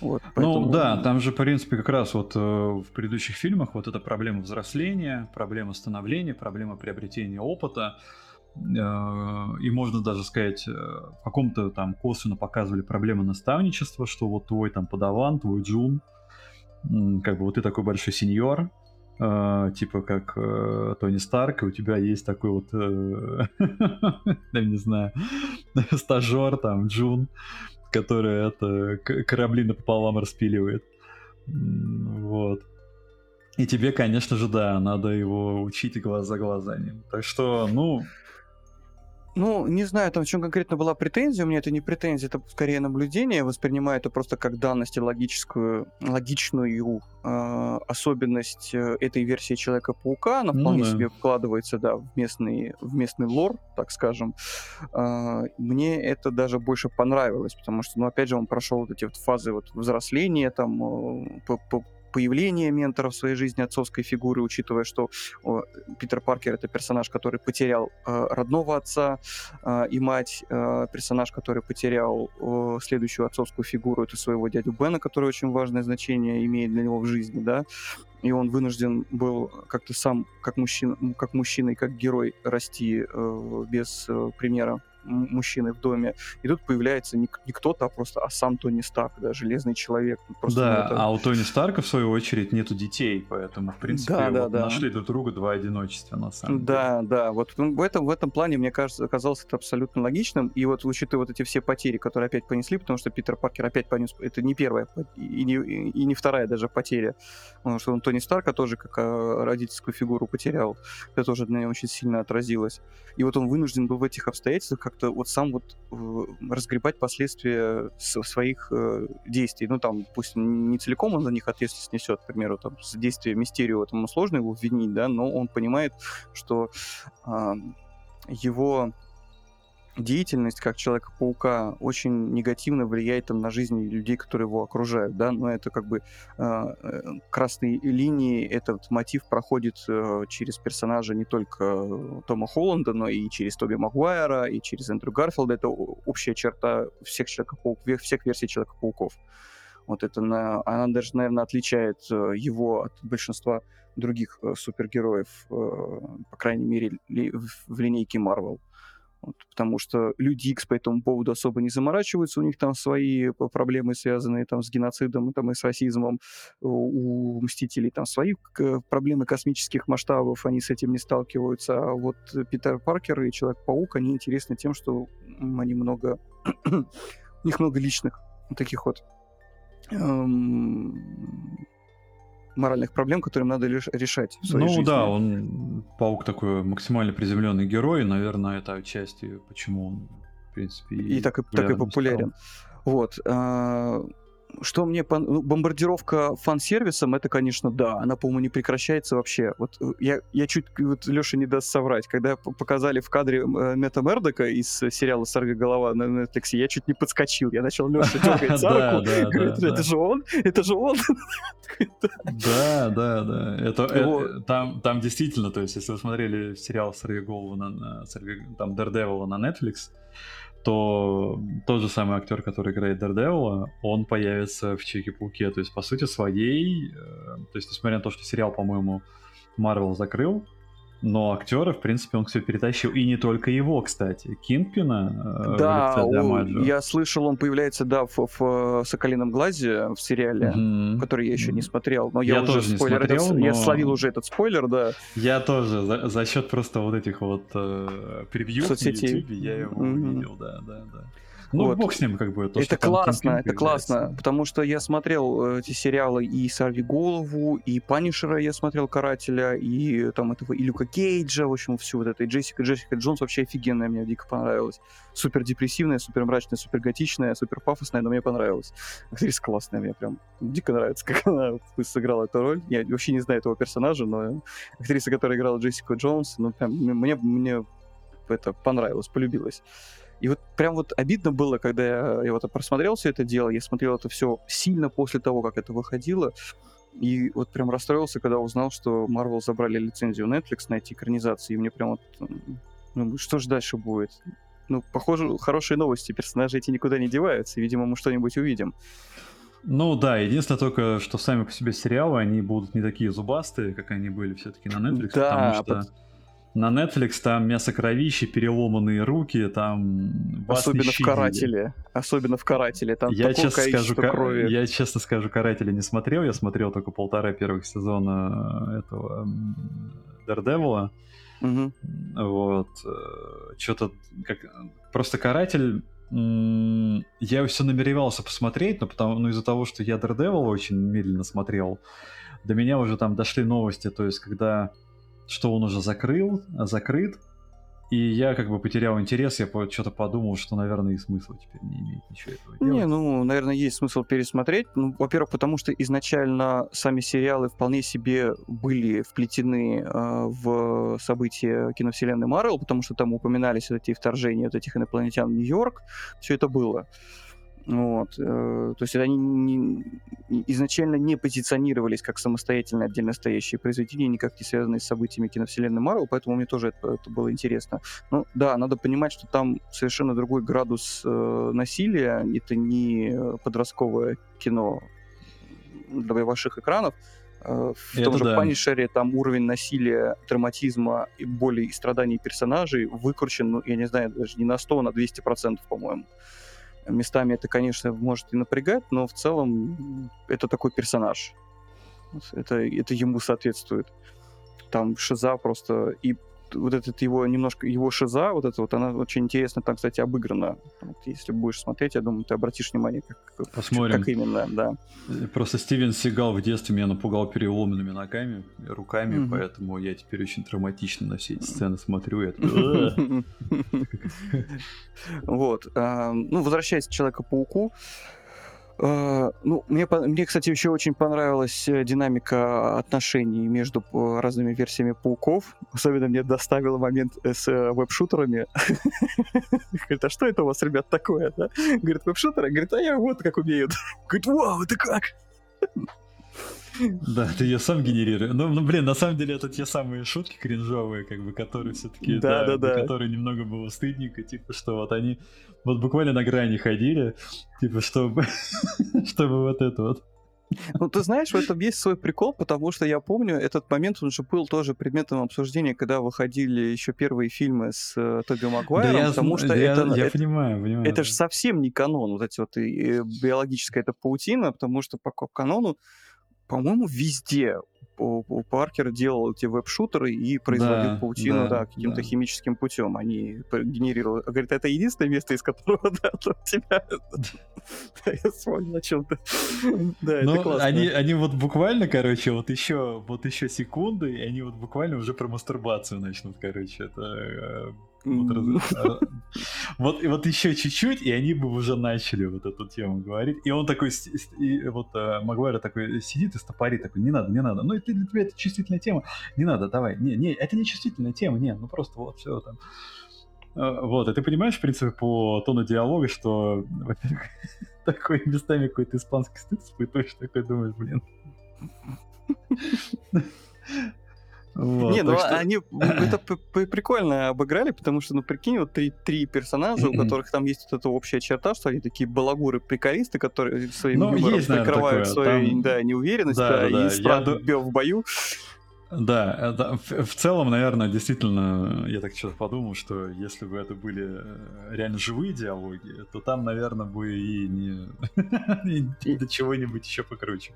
Вот, ну поэтому... Ну да, там же, в принципе, как раз вот э, в предыдущих фильмах вот эта проблема взросления, проблема становления, проблема приобретения опыта, э, и можно даже сказать, э, в каком-то там косвенно показывали проблемы наставничества, что вот твой там подаван, твой джун, как бы вот ты такой большой сеньор, Uh, типа как uh, Тони Старк, и у тебя есть такой вот, uh, не знаю, стажер там, Джун, который это корабли напополам распиливает. Вот. И тебе, конечно же, да, надо его учить глаз за глазанием. Так что, ну, ну, не знаю, там в чем конкретно была претензия. У меня это не претензия, это скорее наблюдение. Я воспринимаю это просто как данность и логическую, логичную э, особенность э, этой версии Человека-паука. Она ну вполне да. себе вкладывается да, в, местный, в местный лор, так скажем. Э, мне это даже больше понравилось, потому что, ну, опять же, он прошел вот эти вот фазы вот взросления, там, э, появление ментора в своей жизни отцовской фигуры, учитывая, что о, Питер Паркер это персонаж, который потерял э, родного отца э, и мать, э, персонаж, который потерял э, следующую отцовскую фигуру, это своего дядю Бена, который очень важное значение имеет для него в жизни, да, и он вынужден был как-то сам, как мужчина, как мужчина и как герой расти э, без э, примера мужчины в доме. И тут появляется не, не кто-то, а просто а сам Тони Старк, да, железный человек. Просто да, это... а у Тони Старка, в свою очередь, нету детей, поэтому, в принципе, да, да, вот да. нашли друг друга два одиночества, на самом деле. Да, да, вот в этом, в этом плане, мне кажется, оказалось это абсолютно логичным. И вот учитывая вот эти все потери, которые опять понесли, потому что Питер Паркер опять понес, это не первая и не, и не вторая даже потеря, потому что он Тони Старка тоже как а, родительскую фигуру потерял. Это тоже для него очень сильно отразилось. И вот он вынужден был в этих обстоятельствах как как-то вот сам вот разгребать последствия своих э, действий. Ну, там, пусть не целиком он за них ответственность несет, к примеру, там, с действия Мистерио, этому сложно его винить, да, но он понимает, что э, его деятельность как Человека-паука очень негативно влияет там, на жизнь людей, которые его окружают, да, но это как бы а, э, красные линии, этот мотив проходит э, через персонажа не только Тома Холланда, но и через Тоби Магуайра, и через Эндрю Гарфилда, это общая черта всех Человека-пауков, всех версий Человека-пауков. Вот это на, она даже, наверное, отличает э, его от большинства других э, супергероев, э, по крайней мере, ли, в, в линейке Marvel. Вот, потому что люди X по этому поводу особо не заморачиваются, у них там свои проблемы, связанные там с геноцидом там, и с расизмом, у, Мстителей там свои проблемы космических масштабов, они с этим не сталкиваются, а вот Питер Паркер и Человек-паук, они интересны тем, что они много... у них много личных таких вот эм, моральных проблем, которым надо лишь решать в своей ну, жизни. да, он паук такой максимально приземленный герой, наверное, это отчасти почему он, в принципе, и, и так и, так и популярен. Стал. Вот. Что мне... Ну, бомбардировка фан-сервисом, это, конечно, да. Она, по-моему, не прекращается вообще. Вот э, я, я чуть... Вот Леша не даст соврать. Когда показали в кадре э, Мета Мердока из сериала «Сорви голова» на Netflix, я чуть не подскочил. Я начал Леша дергать за руку. Говорит, это же он? Это же он? Да, да, да. Это, э, там, действительно, то есть, если вы смотрели сериал «Сорви голову» на, там Daredevil на Netflix, то тот же самый актер, который играет Дардевила, он появится в Чеке-пауке. То есть, по сути своей, э, то есть, несмотря на то, что сериал, по-моему, Марвел закрыл, но актера, в принципе, он все перетащил. И не только его, кстати. Кингпина э, да, он, я слышал, он появляется, да, в, в «Соколином глазе» в сериале, mm-hmm. который я еще не смотрел. Но я, я уже спойлер, смотрел, этот, но... я словил уже этот спойлер, да. Я тоже, за, за счет просто вот этих вот э, превью в соцсети. на YouTube я его mm-hmm. увидел, да, да, да. Ну, вот. бог с ним, как бы. То, это классно, это классно, потому что я смотрел э, эти сериалы и «Сорви голову», и «Панишера» я смотрел «Карателя», и там этого и Люка Кейджа, в общем, всю вот это, и Джессика, Джессика Джонс вообще офигенная, мне дико понравилась. Супер депрессивная, супер мрачная, супер готичная, супер пафосная, но мне понравилась. Актриса классная, мне прям дико нравится, как она сыграла эту роль. Я вообще не знаю этого персонажа, но актриса, которая играла Джессику Джонс, ну, прям мне, мне это понравилось, полюбилось. И вот прям вот обидно было, когда я, я вот просмотрел все это дело, я смотрел это все сильно после того, как это выходило, и вот прям расстроился, когда узнал, что Marvel забрали лицензию Netflix на эти экранизации, и мне прям вот, ну, что же дальше будет? Ну, похоже, хорошие новости, персонажи эти никуда не деваются, и, видимо, мы что-нибудь увидим. Ну да, единственное только, что сами по себе сериалы, они будут не такие зубастые, как они были все-таки на Netflix, да, потому что... Под на Netflix там мясо кровище, переломанные руки, там Особенно в «Карателе». Особенно в «Карателе». Там я честно скажу, крови. Я честно скажу, «Карателя» не смотрел. Я смотрел только полтора первых сезона этого Daredevil. Угу. Вот. Э, Что-то как... Просто «Каратель» я все намеревался посмотреть, но потому, ну, из-за того, что я Daredevil очень медленно смотрел, до меня уже там дошли новости, то есть когда что он уже закрыл, закрыт, и я как бы потерял интерес, я что-то подумал, что, наверное, и смысла теперь не имеет ничего этого делать. Не, ну, наверное, есть смысл пересмотреть. Ну, во-первых, потому что изначально сами сериалы вполне себе были вплетены э, в события киновселенной Марвел, потому что там упоминались вот эти вторжения вот этих инопланетян в Нью-Йорк. Все это было. Вот. Э, то есть они не, изначально не позиционировались как самостоятельные отдельно стоящие произведения, никак не связанные с событиями киновселенной Марвел, поэтому мне тоже это, это было интересно. Ну да, надо понимать, что там совершенно другой градус э, насилия, это не подростковое кино для ваших экранов, э, в это том же да. Панишере там уровень насилия, травматизма, и боли и страданий персонажей выкручен, ну, я не знаю, даже не на 100, а на 200%, по-моему. Местами это, конечно, может и напрягать, но в целом это такой персонаж. Это, это ему соответствует. Там Шиза просто... И вот этот его немножко его шиза, вот это вот, она очень интересно там, кстати, обыграна. Вот, если будешь смотреть, я думаю, ты обратишь внимание, как, Посмотрим. как именно, да. Просто Стивен Сигал в детстве меня напугал переломанными ногами, руками, mm-hmm. поэтому я теперь очень травматично на все эти сцены смотрю. И Вот. А, ну, возвращаясь к Человеку-пауку, ну, мне, мне, кстати, еще очень понравилась э, динамика отношений между э, разными версиями пауков. Особенно мне доставил момент э, с веб-шутерами. Говорит, а что это у вас, ребят, такое? Говорит, веб-шутеры? Говорит, а я вот как умеют. Говорит, вау, это как? Да, ты ее сам генерируешь. Ну, ну, блин, на самом деле это те самые шутки кринжовые, как бы, которые все-таки, да, да, да, которые немного было стыдненько, типа, что вот они вот буквально на грани ходили, типа, чтобы, чтобы вот это вот. Ну, ты знаешь, в этом есть свой прикол, потому что я помню, этот момент, он же был тоже предметом обсуждения, когда выходили еще первые фильмы с э, Тоби Магуайром, да я, потому что я, это... Я это, понимаю, понимаю. Это же совсем не канон, вот эти вот и, и биологическая эта паутина, потому что по канону, по-моему, везде Паркер делал эти веб-шутеры и производил да, паутину, да, да каким-то да. химическим путем. Они генерировали. Говорит, это единственное место, из которого да, тебя. Я вспомнил о чем-то. Да, это классно. Они, они вот буквально, короче, вот еще, вот еще секунды, и они вот буквально уже про мастурбацию начнут, короче. Это э, а, вот, и вот еще чуть-чуть, и они бы уже начали вот эту тему говорить. И он такой, и вот uh, Магуайр такой сидит и стопорит, такой, не надо, не надо. Ну, это для тебя это чувствительная тема. Не надо, давай. Не, не, это не чувствительная тема, не, ну просто вот все там. Uh, вот, и ты понимаешь, в принципе, по тону диалога, что, во-первых, такой местами какой-то испанский стыд испытываешь, такой думаешь, блин. Вот, не, ну что... они это прикольно обыграли, потому что, ну, прикинь, вот три, три персонажа, у которых там есть вот эта общая черта, что они такие балагуры-приколисты, которые своим ну, юмором есть, наверное, прикрывают такое. свою там... да, неуверенность да, да, да, и справа Я... в бою. Да, это, в, в целом, наверное, действительно, я так что-то подумал, что если бы это были э, реально живые диалоги, то там, наверное, бы и не до чего-нибудь еще покруче.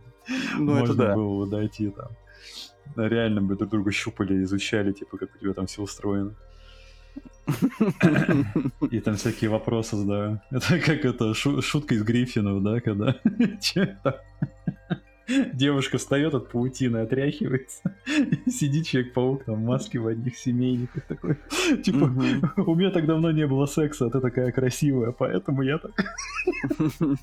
Ну, Можно это да. было бы дойти там реально бы друг друга щупали, изучали, типа, как у тебя там все устроено. И там всякие вопросы задаю. Это как это шутка из Гриффинов, да, когда девушка встает от паутины, отряхивается, сидит Человек-паук там в маске в одних семейниках такой. Типа, у меня так давно не было секса, а ты такая красивая, поэтому я так...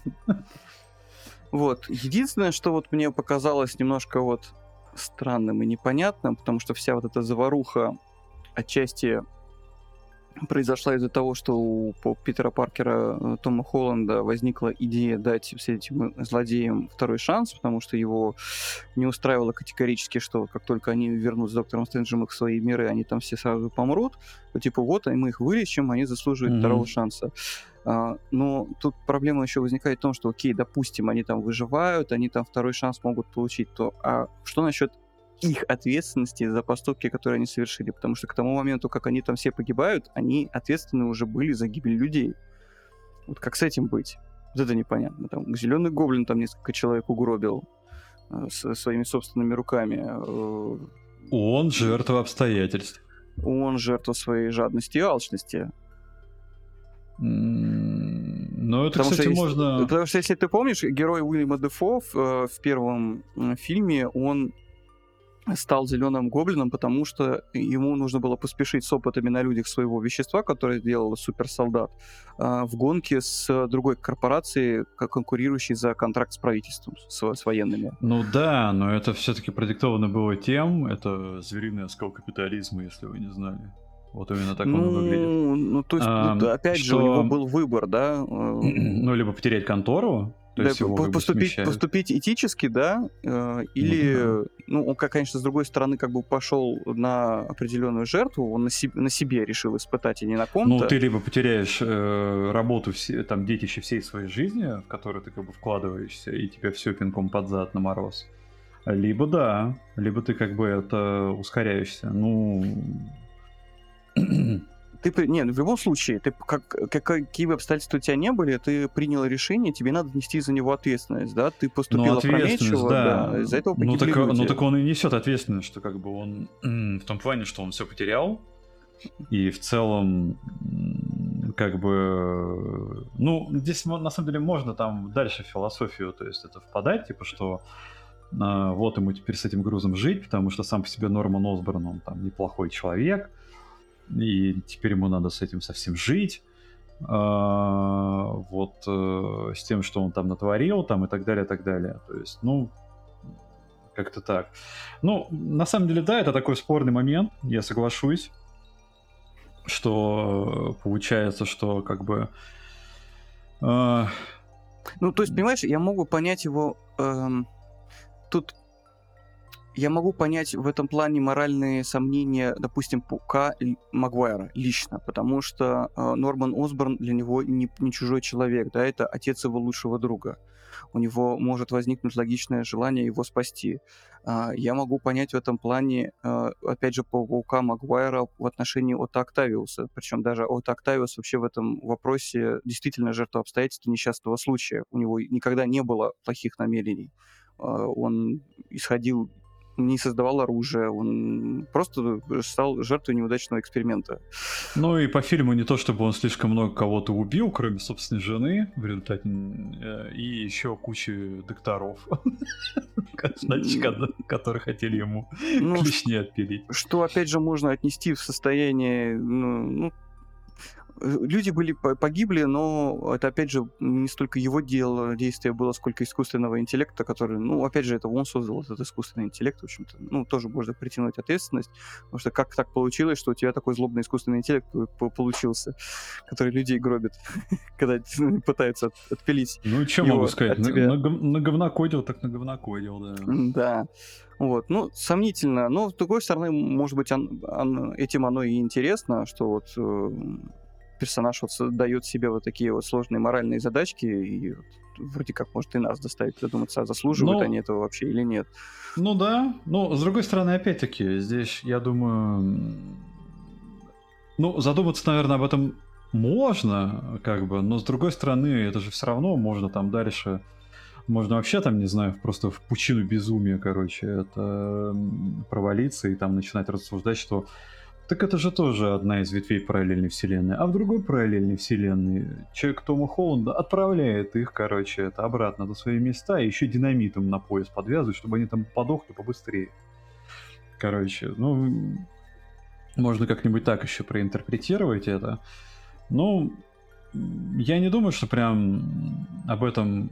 Вот. Единственное, что вот мне показалось немножко вот странным и непонятным, потому что вся вот эта заваруха отчасти произошла из-за того, что у Питера Паркера э, Тома Холланда возникла идея дать всем этим злодеям второй шанс, потому что его не устраивало категорически, что как только они вернут с Доктором Стрэнджем их в свои миры, они там все сразу помрут. То, типа вот, мы их вылечим, они заслуживают mm-hmm. второго шанса. А, но тут проблема еще возникает в том, что, окей, допустим, они там выживают, они там второй шанс могут получить, то а что насчет их ответственности за поступки, которые они совершили? Потому что к тому моменту, как они там все погибают, они ответственны уже были за гибель людей. Вот как с этим быть? Вот это непонятно. Там зеленый гоблин там несколько человек угробил э, со своими собственными руками. Э, Он жертва обстоятельств. Он жертва своей жадности и алчности. Ну, это, потому кстати, что, можно... Потому что, если ты помнишь, герой Уильяма Дефо в, э, в первом фильме, он стал зеленым гоблином, потому что ему нужно было поспешить с опытами на людях своего вещества, которое делал суперсолдат, а, в гонке с другой корпорацией, конкурирующей за контракт с правительством, с, с военными. Ну да, но это все-таки продиктовано было тем, это звериный оскал капитализма, если вы не знали. Вот именно так ну, он выглядит. Ну, то есть, а, опять что... же, у него был выбор, да? Ну, либо потерять контору, то да, есть его поступить, поступить этически, да, э, или, ну, да. ну, он, конечно, с другой стороны, как бы пошел на определенную жертву, он на, себе, на себе решил испытать, и не на ком-то. Ну, ты либо потеряешь э, работу, все, там, детище всей своей жизни, в которую ты как бы вкладываешься, и тебя все пинком под зад на мороз, либо да, либо ты как бы это ускоряешься. Ну, ты, не, в любом случае, ты как, как, какие бы обстоятельства у тебя не были, ты принял решение, тебе надо нести за него ответственность, да? Ты поступил ну, опрометчиво, да. да. Из-за этого ну так, люди. ну так он и несет ответственность, что как бы он в том плане, что он все потерял, и в целом как бы, ну, здесь на самом деле можно там дальше в философию, то есть это впадать, типа, что а, вот ему теперь с этим грузом жить, потому что сам по себе Норман Осборн, он там неплохой человек, и теперь ему надо с этим совсем жить. А, вот э, с тем, что он там натворил, там и так далее, и так далее. То есть, ну, как-то так. Ну, на самом деле, да, это такой спорный момент, я соглашусь, что получается, что как бы... Э... Ну, то есть, понимаешь, я могу понять его... Эм... Тут я могу понять в этом плане моральные сомнения, допустим, Пука Магуайра лично, потому что э, Норман Осборн для него не, не чужой человек, да, это отец его лучшего друга. У него может возникнуть логичное желание его спасти. Э, я могу понять в этом плане, э, опять же, Паука Магуайра в отношении Ота Октавиуса. Причем даже Ота Октавиус вообще в этом вопросе действительно жертва обстоятельств несчастного случая. У него никогда не было плохих намерений он исходил не создавал оружие, он просто стал жертвой неудачного эксперимента. Ну и по фильму не то, чтобы он слишком много кого-то убил, кроме собственной жены в результате, э, и еще кучи докторов, которые хотели ему ну, клешни отпилить. Что, опять же, можно отнести в состояние, ну, ну люди были погибли, но это, опять же, не столько его дело, действие было, сколько искусственного интеллекта, который, ну, опять же, это он создал этот искусственный интеллект, в общем-то, ну, тоже можно притянуть ответственность, потому что как так получилось, что у тебя такой злобный искусственный интеллект получился, который людей гробит, когда пытаются отпилить Ну, что могу сказать, на говнокодил так на говнокодил, да. Да. Вот, ну, сомнительно, но с другой стороны, может быть, он, он, этим оно и интересно, что вот э, персонаж вот дает себе вот такие вот сложные моральные задачки, и вот, вроде как может и нас доставить задуматься, а заслуживают но... они этого вообще или нет. Ну да, но с другой стороны, опять-таки, здесь, я думаю, ну, задуматься, наверное, об этом можно, как бы, но с другой стороны, это же все равно можно там дальше, можно вообще там, не знаю, просто в пучину безумия, короче, это провалиться и там начинать рассуждать, что так это же тоже одна из ветвей параллельной вселенной. А в другой параллельной вселенной человек Тома Холланда отправляет их, короче, это обратно на свои места и еще динамитом на пояс подвязывает, чтобы они там подохли побыстрее. Короче, ну, можно как-нибудь так еще проинтерпретировать это. Ну, я не думаю, что прям об этом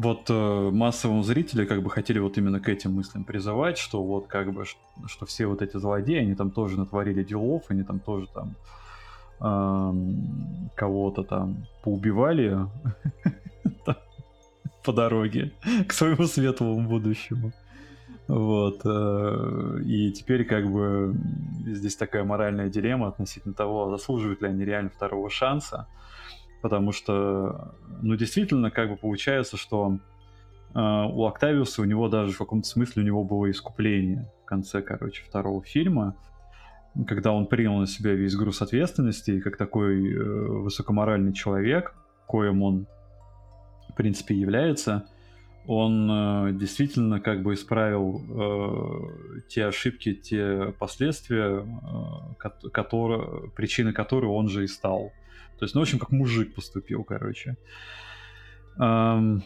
вот э, массовому зрителю как бы хотели вот именно к этим мыслям призывать, что вот как бы, что, все вот эти злодеи, они там тоже натворили делов, они там тоже там э, кого-то там поубивали по дороге к своему светлому будущему. Вот. Э, и теперь как бы здесь такая моральная дилемма относительно того, заслуживают ли они реально второго шанса потому что, ну, действительно, как бы получается, что э, у Октавиуса, у него даже в каком-то смысле у него было искупление в конце, короче, второго фильма, когда он принял на себя весь груз ответственности, и как такой э, высокоморальный человек, коим он, в принципе, является, он э, действительно как бы исправил э, те ошибки, те последствия, э, которые, причины которых он же и стал. То есть, ну, в общем, как мужик поступил, короче. Um...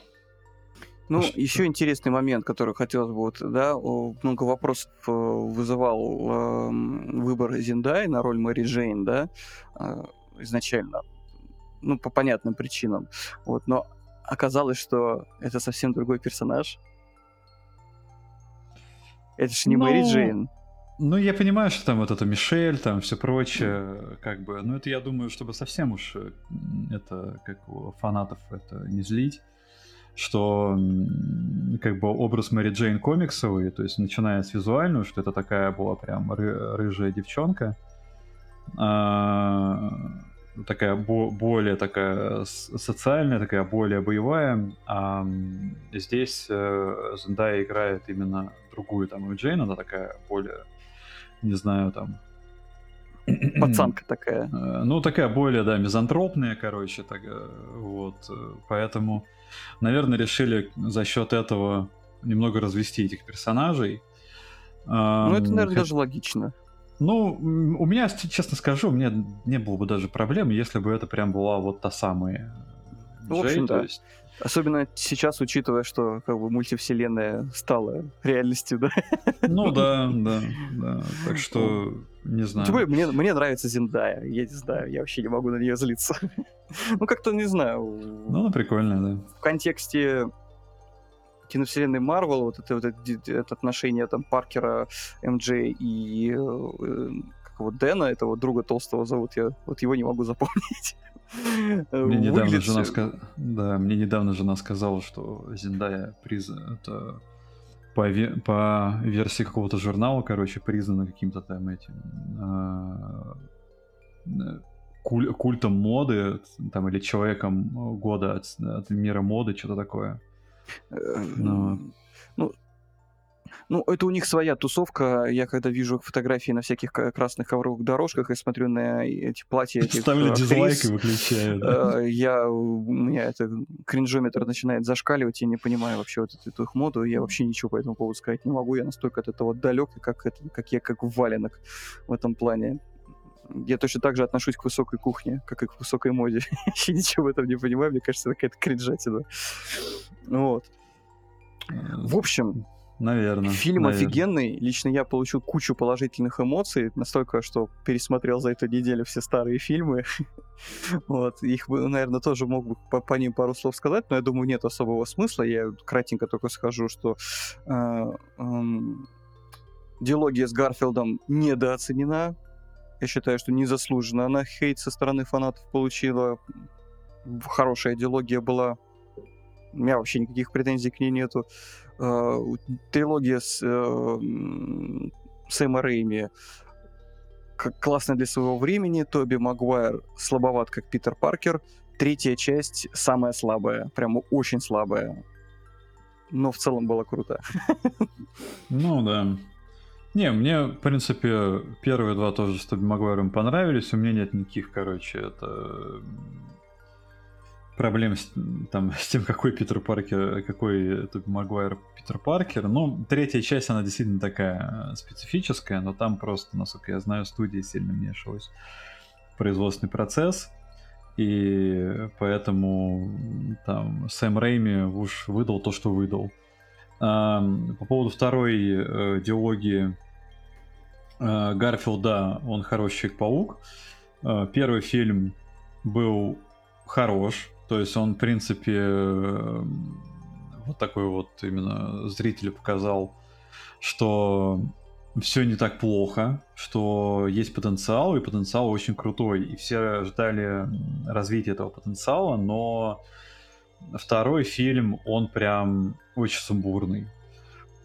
Ну, а еще интересный момент, который хотелось бы, вот, да, много вопросов э, вызывал э, выбор Зиндай на роль Мэри Джейн, да, э, изначально, ну, по понятным причинам, вот, но оказалось, что это совсем другой персонаж. Это же не ну... Мэри Джейн. Ну, я понимаю, что там вот это Мишель, там все прочее, как бы, ну, это я думаю, чтобы совсем уж э, это, как у фанатов, это не злить, что как бы образ Мэри Джейн комиксовый, то есть начиная с визуального, что это такая была прям ры- рыжая девчонка, а, такая бо- более такая социальная, такая более боевая, а здесь э, Зендая играет именно другую там Джейн, она такая более не знаю, там... Пацанка такая. Э, ну, такая более, да, мизантропная, короче, так, э, вот. Э, поэтому, наверное, решили за счет этого немного развести этих персонажей. Ну, это, наверное, даже логично. Ну, у меня, честно скажу, у меня не было бы даже проблем, если бы это прям была вот та самая ну, в общем, да. есть Особенно сейчас, учитывая, что как бы мультивселенная стала реальностью, да? Ну да, да, да. Так что не знаю. Тем более, мне, мне нравится Зиндая. Я не знаю, я вообще не могу на нее злиться. ну, как-то не знаю. Ну, она прикольная, да. В контексте киновселенной Марвел, вот это, вот это, это отношение там Паркера, МД и э, как его Дэна, этого друга толстого зовут, я вот его не могу запомнить. Мне недавно, жена ска... да, мне недавно жена сказала, что Зиндая приз... это по, по версии какого-то журнала, короче, признана каким-то там этим э, куль, культом моды, там, или человеком года от, от мира моды, что-то такое. Но... Ну, это у них своя тусовка. Я когда вижу фотографии на всяких красных ковровых дорожках и смотрю на эти платья этих Ставлю актрис, дизлайк и выключаю. Да. Э, я, у меня это кринжометр начинает зашкаливать, я не понимаю вообще вот эту, эту их моду, я вообще ничего по этому поводу сказать не могу. Я настолько от этого далек, как, это, как я как валенок в этом плане. Я точно так же отношусь к высокой кухне, как и к высокой моде. Я ничего в этом не понимаю, мне кажется, это какая-то кринжатина. Вот. В общем, Наверное. Фильм наверное. офигенный. Лично я получил кучу положительных эмоций, настолько, что пересмотрел за эту неделю все старые фильмы. вот. Их, наверное, тоже мог бы по, по ним пару слов сказать, но я думаю, нет особого смысла. Я кратенько только скажу, что э, э, диалогия с Гарфилдом недооценена. Я считаю, что незаслуженно она хейт со стороны фанатов получила. Хорошая диалогия была. У меня вообще никаких претензий к ней нету. Э, трилогия с э, Сэма Рейми классная для своего времени. Тоби Магуайр слабоват, как Питер Паркер. Третья часть самая слабая, прямо очень слабая. Но в целом было круто. Ну да. Не, мне, в принципе, первые два тоже с Тоби Магуайром понравились. У меня нет никаких, короче, это проблем с, там, с тем, какой Питер Паркер, какой Тоби Магуайр Питер Паркер. Ну, третья часть, она действительно такая э, специфическая, но там просто, насколько я знаю, студия сильно вмешивалась в производственный процесс. И поэтому там Сэм Рейми уж выдал то, что выдал. А, по поводу второй э, диалогии э, Гарфилда, он хороший Человек-паук. Э, первый фильм был хорош, то есть он, в принципе, эм, вот такой вот именно зрителю показал, что все не так плохо, что есть потенциал, и потенциал очень крутой. И все ждали развития этого потенциала, но второй фильм, он прям очень сумбурный.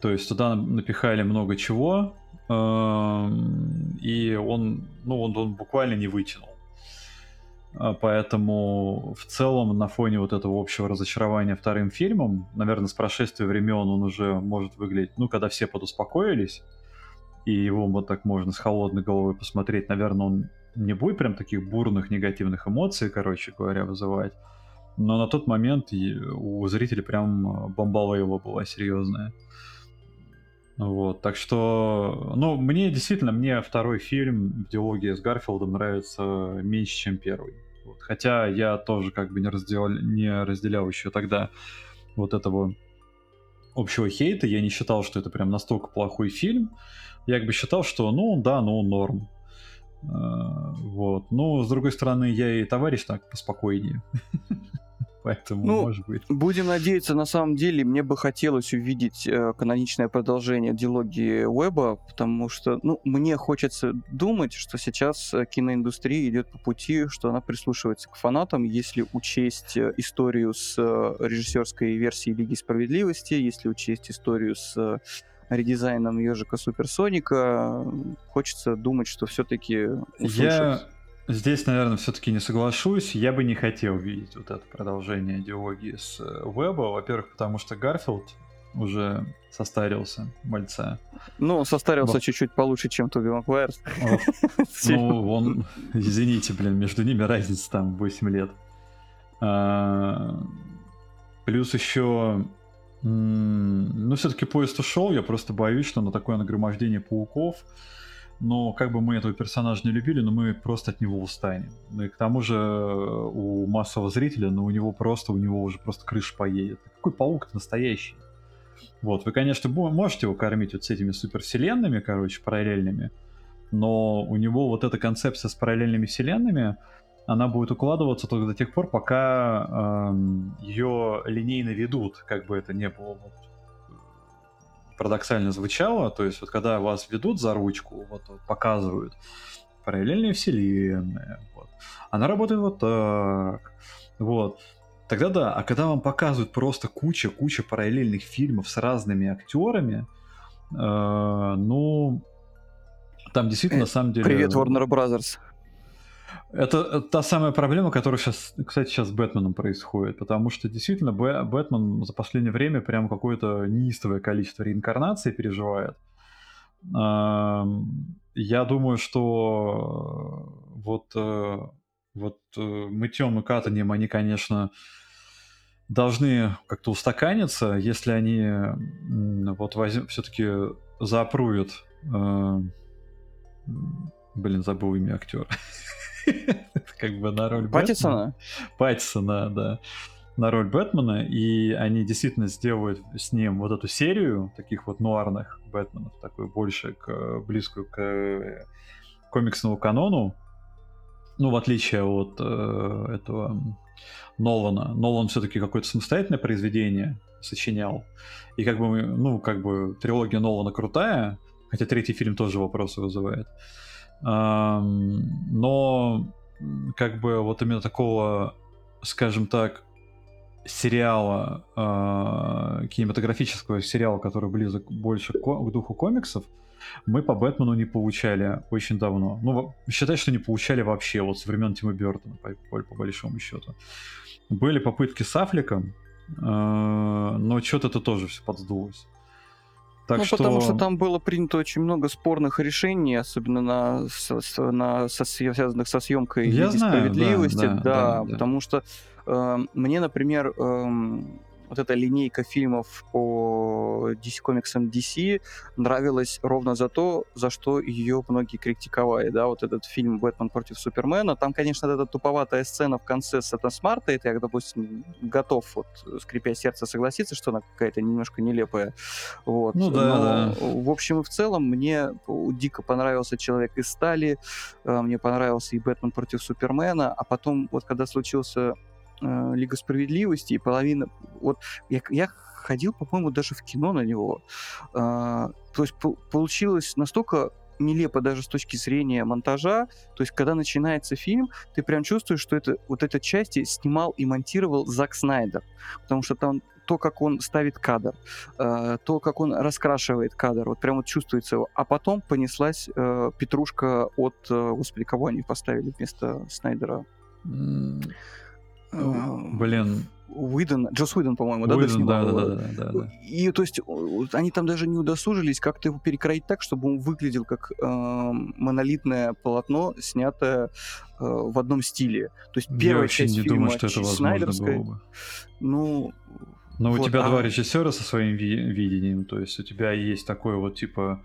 То есть туда напихали много чего, эм, и он, ну, он, он буквально не вытянул. А, поэтому в целом на фоне вот этого общего разочарования вторым фильмом, наверное, с прошествия времен он уже может выглядеть, ну, когда все подуспокоились, и его вот так можно с холодной головой посмотреть, наверное, он не будет прям таких бурных негативных эмоций, короче говоря, вызывать. Но на тот момент у зрителей прям бомбала его была серьезная. Вот, так что, ну, мне действительно, мне второй фильм в диалоге с Гарфилдом нравится меньше, чем первый. Вот. Хотя я тоже как бы не разделял, не разделял еще тогда вот этого общего хейта. Я не считал, что это прям настолько плохой фильм. Я как бы считал, что, ну, да, ну, норм. А, вот. Но, с другой стороны, я и товарищ так поспокойнее. Поэтому, ну, может быть. Будем надеяться, на самом деле, мне бы хотелось увидеть э, каноничное продолжение диалогии Уэба, потому что, ну, мне хочется думать, что сейчас э, киноиндустрия идет по пути, что она прислушивается к фанатам, если учесть э, историю с э, режиссерской версией Лиги Справедливости, если учесть историю с редизайном ежика Суперсоника, хочется думать, что все-таки. Я Здесь, наверное, все-таки не соглашусь. Я бы не хотел видеть вот это продолжение идеологии с веба. Во-первых, потому что Гарфилд уже состарился, мальца. Ну, он состарился вот. чуть-чуть получше, чем Тоби Маквайр. Ну, он, извините, блин, между ними разница там 8 лет. А, плюс еще, ну, все-таки поезд ушел, я просто боюсь, что на такое нагромождение пауков но как бы мы этого персонажа не любили, но мы просто от него устанем. Ну и к тому же э, у массового зрителя, ну у него просто, у него уже просто крыша поедет. Какой паук настоящий? Вот, вы, конечно, можете его кормить вот с этими супервселенными, короче, параллельными, но у него вот эта концепция с параллельными вселенными, она будет укладываться только до тех пор, пока эм, ее линейно ведут, как бы это не было вот, парадоксально звучало, то есть вот когда вас ведут за ручку, вот, вот показывают параллельные вселенные, вот, она работает вот так, вот. тогда да. А когда вам показывают просто куча-куча параллельных фильмов с разными актерами, э, ну, там действительно, на самом деле... Привет, Warner Brothers. Это та самая проблема, которая сейчас, кстати, сейчас с Бэтменом происходит, потому что действительно Бэтмен за последнее время прям какое-то неистовое количество реинкарнаций переживает. Я думаю, что вот, э, вот э, мытьем и катанием они, конечно, должны как-то устаканиться, если они вот возьм... все-таки заапрувят. Э, блин, забыл имя актера. как бы на роль Паттисона? Паттисона, да. На роль Бэтмена, и они действительно сделают с ним вот эту серию таких вот нуарных Бэтменов, такую больше к, близкую к э, комиксному канону, ну, в отличие от э, этого Нолана. Нолан все-таки какое-то самостоятельное произведение сочинял. И как бы, ну, как бы трилогия Нолана крутая, хотя третий фильм тоже вопросы вызывает. Но как бы вот именно такого, скажем так, сериала, э, кинематографического сериала, который близок больше к, духу комиксов, мы по Бэтмену не получали очень давно. Ну, считай, что не получали вообще, вот с времен Тима Бертона, по, по, большому счету. Были попытки с Аффлеком, э, но что-то это тоже все подсдулось. Так ну, что... потому что там было принято очень много спорных решений, особенно на, на со, связанных со съемкой Я знаю, справедливости. Да, да, да, да, потому что э, мне, например, э, вот эта линейка фильмов по DC комиксам DC нравилась ровно за то, за что ее многие критиковали, да, вот этот фильм «Бэтмен против Супермена», там, конечно, эта туповатая сцена в конце с Эта Смарта, это я, допустим, готов, вот, скрипя сердце, согласиться, что она какая-то немножко нелепая, вот. Ну да, Но. В общем и в целом мне дико понравился «Человек из стали», э, мне понравился и «Бэтмен против Супермена», а потом, вот когда случился э, Лига справедливости, и половина... Вот я, я ходил, по-моему, даже в кино на него. Э, то есть по- получилось настолько нелепо даже с точки зрения монтажа. То есть, когда начинается фильм, ты прям чувствуешь, что это вот эта часть снимал и монтировал Зак Снайдер. Потому что там то, как он ставит кадр, э, то, как он раскрашивает кадр, вот прям вот чувствуется его. А потом понеслась э, петрушка от, э, господи, кого они поставили вместо Снайдера? Блин. Уидон, Джос Уидон, по-моему, да, Уидон, да, да, да, да, да. И то есть они там даже не удосужились как-то его перекроить так, чтобы он выглядел как э, монолитное полотно, снятое э, в одном стиле. То есть первая Я часть не фильма думаю, что это возможно было бы. Ну, но вот, у тебя а... два режиссера со своим ви- видением, то есть у тебя есть такой вот типа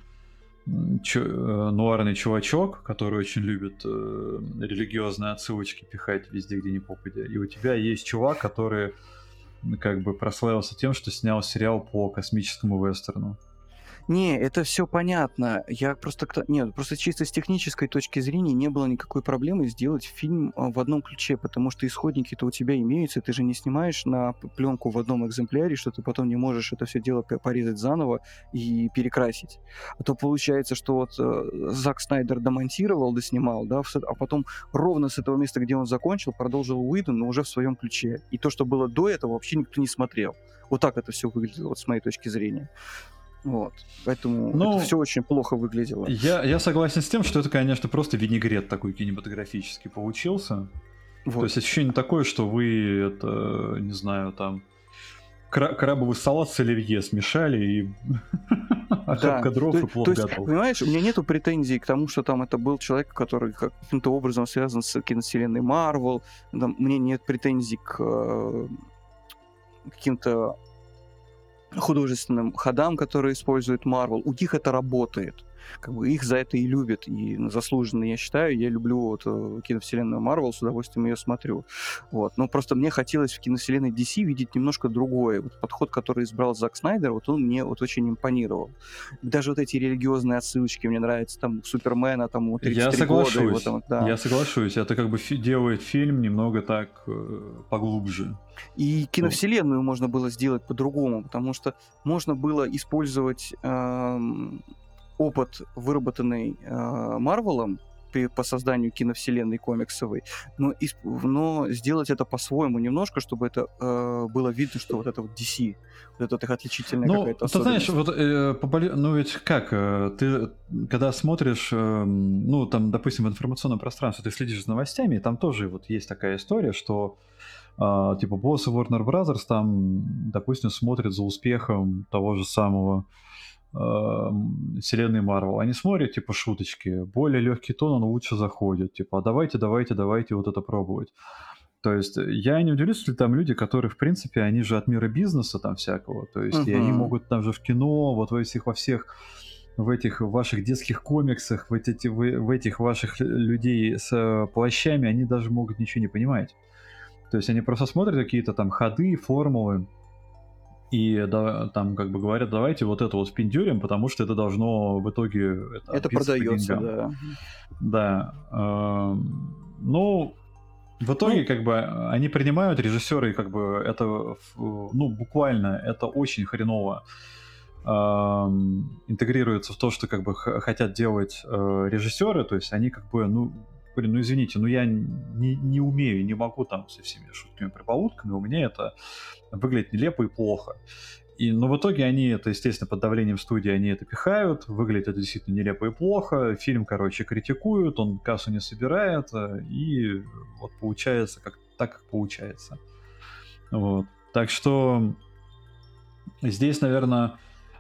чё, э, нуарный чувачок, который очень любит э, религиозные отсылочки пихать везде, где не попадя. И у тебя есть чувак, который как бы прославился тем, что снял сериал по космическому вестерну. Не, это все понятно. Я просто... Нет, просто чисто с технической точки зрения не было никакой проблемы сделать фильм а, в одном ключе, потому что исходники-то у тебя имеются, ты же не снимаешь на пленку в одном экземпляре, что ты потом не можешь это все дело порезать заново и перекрасить. А то получается, что вот э, Зак Снайдер домонтировал, доснимал, да, а потом ровно с этого места, где он закончил, продолжил Уидон, но уже в своем ключе. И то, что было до этого, вообще никто не смотрел. Вот так это все выглядело, вот с моей точки зрения. Вот. Поэтому ну, это все очень плохо выглядело. Я, я согласен с тем, что это, конечно, просто винегрет такой кинематографический получился. Вот. То есть ощущение такое, что вы это, не знаю, там крабовый салат с оливье смешали и охапка да. дров и плов то готов. Понимаешь, у меня нету претензий к тому, что там это был человек, который каким-то образом связан с киновселенной Марвел. Мне нет претензий к э, каким-то художественным ходам, которые использует Marvel, у них это работает. Как бы их за это и любят, и заслуженно, я считаю. Я люблю вот э, киновселенную Marvel, с удовольствием ее смотрю. Вот. Но просто мне хотелось в киновселенной DC видеть немножко другое. Вот подход, который избрал Зак Снайдер, вот он мне вот очень импонировал. Даже вот эти религиозные отсылочки мне нравятся, там, Супермена, там, вот Я соглашусь, года, там, да. я соглашусь. Это как бы фи- делает фильм немного так э, поглубже. И киновселенную можно было сделать по-другому, потому что можно было использовать э, опыт, выработанный Марвелом, по созданию киновселенной комиксовой, но, из, но сделать это по-своему немножко, чтобы это э, было видно, что вот это вот DC, вот это их отличительная ну, какая-то ты знаешь, вот, э, по, ну ведь как, э, ты когда смотришь, э, ну там, допустим, в информационном пространстве, ты следишь за новостями, и там тоже вот есть такая история, что э, типа боссы Warner Brothers там, допустим, смотрят за успехом того же самого вселенной Марвел, они смотрят, типа, шуточки, более легкий тон, он лучше заходит, типа, а давайте, давайте, давайте вот это пробовать. То есть э, я не удивлюсь, если там люди, которые, в принципе, они же от мира бизнеса там всякого, то есть uh-huh. и они могут там же в кино, вот во всех, во всех в этих ваших детских комиксах, в, эти, в, в этих ваших людей с э, плащами, они даже могут ничего не понимать. То есть они просто смотрят какие-то там ходы, формулы, и да, там как бы говорят, давайте вот это вот впендюрим, потому что это должно в итоге... Это, это продается, да. Да. Э, ну, в итоге, ну, как бы, они принимают режиссеры, как бы, это, ну, буквально, это очень хреново э, интегрируется в то, что, как бы, хотят делать э, режиссеры, то есть они, как бы, ну, блин, ну извините, ну я не, не умею, не могу там со всеми шутками, прибаутками, у меня это выглядит нелепо и плохо. И, но в итоге они это, естественно, под давлением студии они это пихают, выглядит это действительно нелепо и плохо, фильм, короче, критикуют, он кассу не собирает, э, и вот получается как, так, как получается. Вот. Так что здесь, наверное,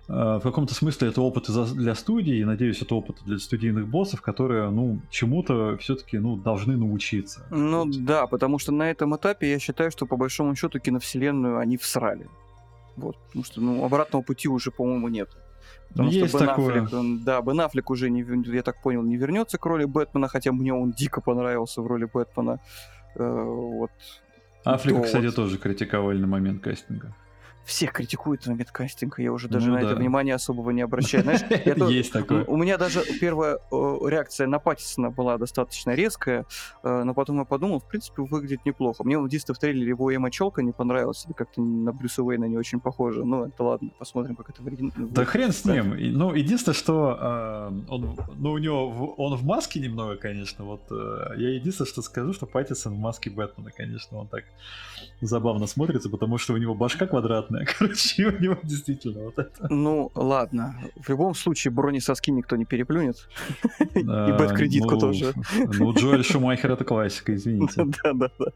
в каком-то смысле это опыт для студии, и, надеюсь, это опыт для студийных боссов, которые, ну, чему-то все-таки, ну, должны научиться. Ну да, потому что на этом этапе я считаю, что по большому счету киновселенную они всрали. Вот, потому что, ну, обратного пути уже, по-моему, нет. Потому Есть что Бен такое. Аффлек, он, да, Бен Аффлек уже, не, я так понял, не вернется к роли Бэтмена, хотя мне он дико понравился в роли Бэтмена. Э, вот. Аффлека, кстати, вот... тоже критиковали на момент кастинга всех критикуют на медкастинг, я уже даже ну, на да. это внимание особого не обращаю. Знаешь, это, Есть такое. У меня даже первая реакция на Паттисона была достаточно резкая, э, но потом я подумал, в принципе, выглядит неплохо. Мне в детстве в трейлере его Эма Челка не понравилась, или как-то на Брюса Уэйна не очень похоже. Ну, это ладно, посмотрим, как это выглядит. Да хрен с ним. Ну, единственное, что э, он, ну, у него, он в маске немного, конечно, вот э, я единственное, что скажу, что Паттисон в маске Бэтмена, конечно, он так забавно смотрится, потому что у него башка квадратная, понятное. Короче, у него действительно вот это. Ну, ладно. В любом случае, брони соски никто не переплюнет. И бэт-кредитку ну, тоже. Ну, Джоэль Шумахер это классика, извините. Да-да-да.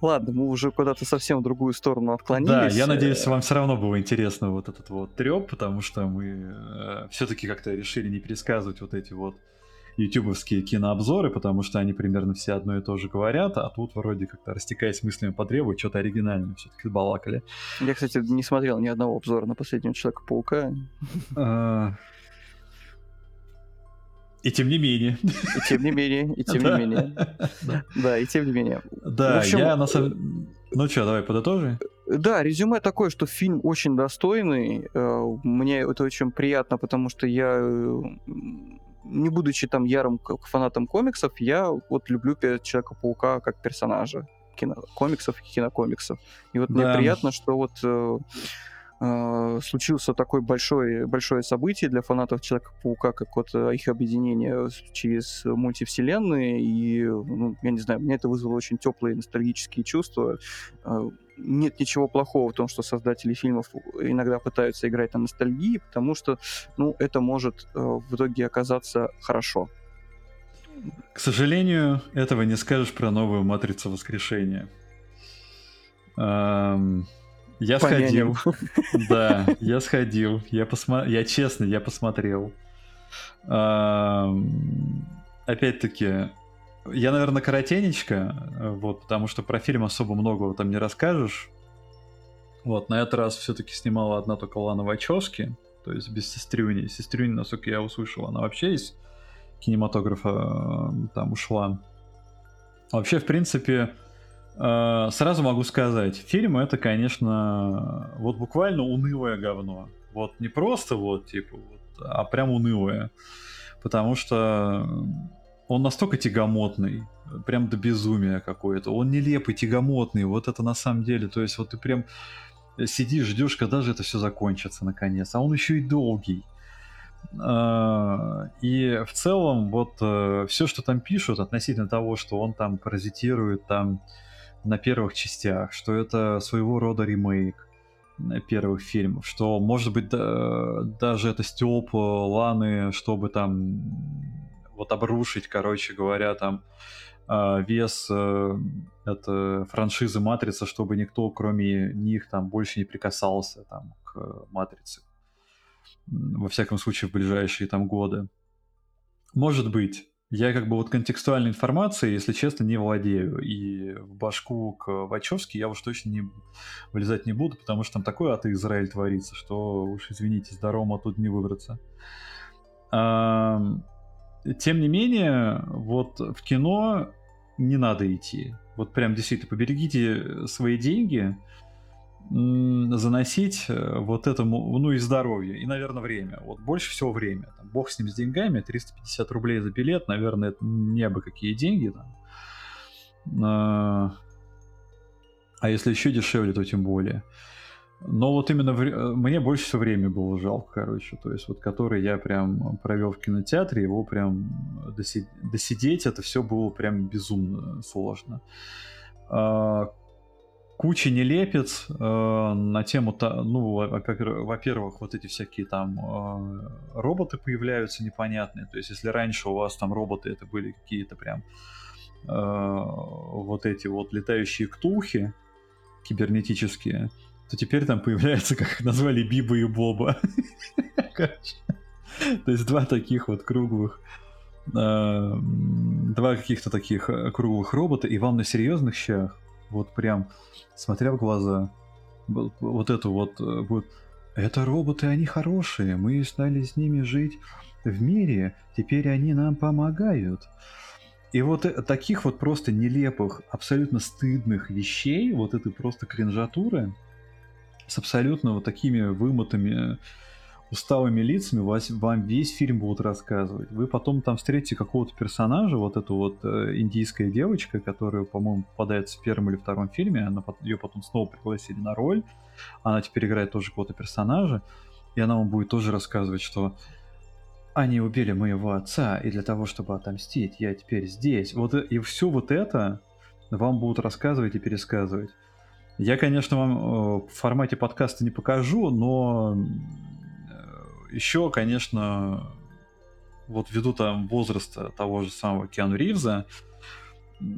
Ладно, мы уже куда-то совсем в другую сторону отклонились. Да, я надеюсь, вам все равно было интересно вот этот вот треп, потому что мы э, все-таки как-то решили не пересказывать вот эти вот ютубовские кинообзоры, потому что они примерно все одно и то же говорят, а тут вроде как-то растекаясь мыслями по древу, что-то оригинальное все-таки балакали. Я, кстати, не смотрел ни одного обзора на последнего Человека-паука. А, и тем не менее. И тем не менее, и тем не менее. Да, и тем не менее. Да, я на самом ну что, давай подытожи. Да, резюме такое, что фильм очень достойный. Э, мне это очень приятно, потому что я э, не будучи там ярым фанатом комиксов, я вот люблю Человека-паука как персонажа кино, комиксов и кинокомиксов. И вот да. мне приятно, что вот э, э, случился такое большое, большое событие для фанатов Человека-паука, как вот э, их объединение через мультивселенные, и, ну, я не знаю, мне это вызвало очень теплые ностальгические чувства. Э, нет ничего плохого в том, что создатели фильмов иногда пытаются играть на ностальгии, потому что, ну, это может в итоге оказаться хорошо. К сожалению, этого не скажешь про новую матрицу воскрешения. Эм, я сходил. Да, я сходил. Я посмотрел. Я честно, я посмотрел. Опять-таки, я, наверное, коротенечко, э, вот, потому что про фильм особо многого там не расскажешь. Вот, на этот раз все-таки снимала одна только Лана Вачовски, то есть без сестрюни. Сестрюни, насколько я услышал, она вообще из кинематографа э, там ушла. Вообще, в принципе, сразу могу сказать, фильм это, конечно, вот буквально унылое говно. Вот не просто вот, типа, вот, а прям унылое. Потому что он настолько тягомотный, прям до безумия какое-то. Он нелепый, тягомотный, вот это на самом деле. То есть вот ты прям сидишь, ждешь, когда же это все закончится наконец. А он еще и долгий. А, и в целом вот э, все, что там пишут относительно того, что он там паразитирует там на первых частях, что это своего рода ремейк первых фильмов, что может быть да, даже это стёб Ланы, чтобы там вот обрушить, короче говоря, там а, вес э, это франшизы Матрица, чтобы никто, кроме них, там больше не прикасался там к Матрице во всяком случае, в ближайшие там годы. Может быть. Я как бы вот контекстуальной информацией, если честно, не владею. И в башку к Вачовски я уж точно не вылезать не буду, потому что там такое ад Израиль творится, что уж извините, Дарома тут не выбраться. А, тем не менее, вот в кино не надо идти. Вот прям действительно поберегите свои деньги, заносить э, вот этому, ну и здоровье, и, наверное, время. Вот больше всего время. Там, бог с ним с деньгами, 350 рублей за билет, наверное, это бы какие деньги. Там. А, а если еще дешевле, то тем более. Но вот именно в... Э, мне больше всего времени было жалко, короче. То есть вот который я прям провел в кинотеатре, его прям досид... досидеть, это все было прям безумно сложно. А, куча нелепец э, на тему, ну, во-первых, вот эти всякие там э, роботы появляются непонятные. То есть, если раньше у вас там роботы это были какие-то прям э, вот эти вот летающие ктулхи кибернетические, то теперь там появляется, как их назвали, Биба и Боба. То есть два таких вот круглых э, два каких-то таких э, круглых робота, и вам на серьезных щах вот прям, смотря в глаза, вот это вот э, будет... Это роботы, они хорошие, мы стали с ними жить в мире, теперь они нам помогают. И вот э, таких вот просто нелепых, абсолютно стыдных вещей, вот этой просто кринжатуры, с абсолютно вот такими вымотами усталыми лицами вас, вам весь фильм будут рассказывать. Вы потом там встретите какого-то персонажа, вот эту вот э, индийская девочка, которая, по-моему, попадается в первом или втором фильме, она, ее потом снова пригласили на роль, она теперь играет тоже какого-то персонажа, и она вам будет тоже рассказывать, что они убили моего отца, и для того, чтобы отомстить, я теперь здесь. Вот и все вот это вам будут рассказывать и пересказывать. Я, конечно, вам э, в формате подкаста не покажу, но еще, конечно, вот ввиду там возраста того же самого Киану Ривза,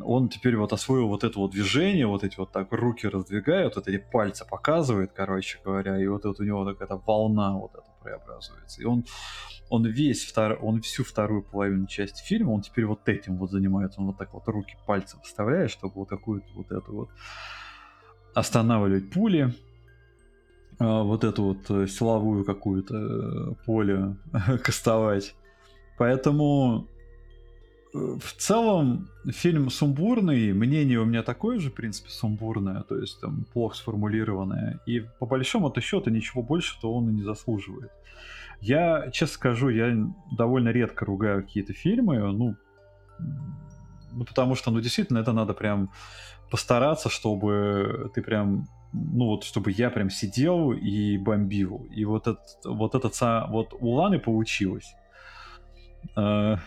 он теперь вот освоил вот это вот движение, вот эти вот так руки раздвигает, вот эти пальцы показывает, короче говоря, и вот, вот у него такая волна вот эта преобразуется. И он, он весь втор, он всю вторую половину части фильма, он теперь вот этим вот занимается, он вот так вот руки пальцы вставляет, чтобы вот какую-то вот эту вот останавливать пули, вот эту вот э, силовую какую-то э, поле кастовать. Поэтому э, в целом фильм сумбурный, мнение у меня такое же, в принципе, сумбурное, то есть там плохо сформулированное. И по большому-то счету ничего больше-то он и не заслуживает. Я, честно скажу, я довольно редко ругаю какие-то фильмы, ну, ну потому что, ну, действительно, это надо прям постараться, чтобы ты прям ну вот, чтобы я прям сидел и бомбил. И вот, этот, вот этот, вот у Ланы получилось. А,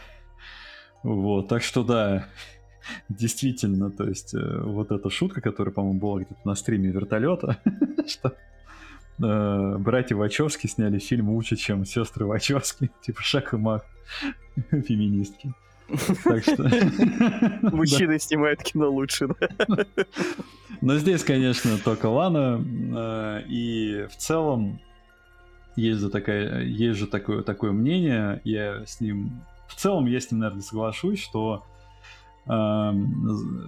вот, так что да, действительно, то есть э, вот эта шутка, которая, по-моему, была где-то на стриме вертолета, что э, братья Вачовски сняли фильм лучше, чем сестры Вачовски, типа шаг и мах феминистки. Так что... Мужчины снимают кино лучше, да? Но здесь, конечно, только Лана. Э, и в целом есть же, такая, есть же такое, такое мнение, я с ним... В целом я с ним, наверное, соглашусь, что э,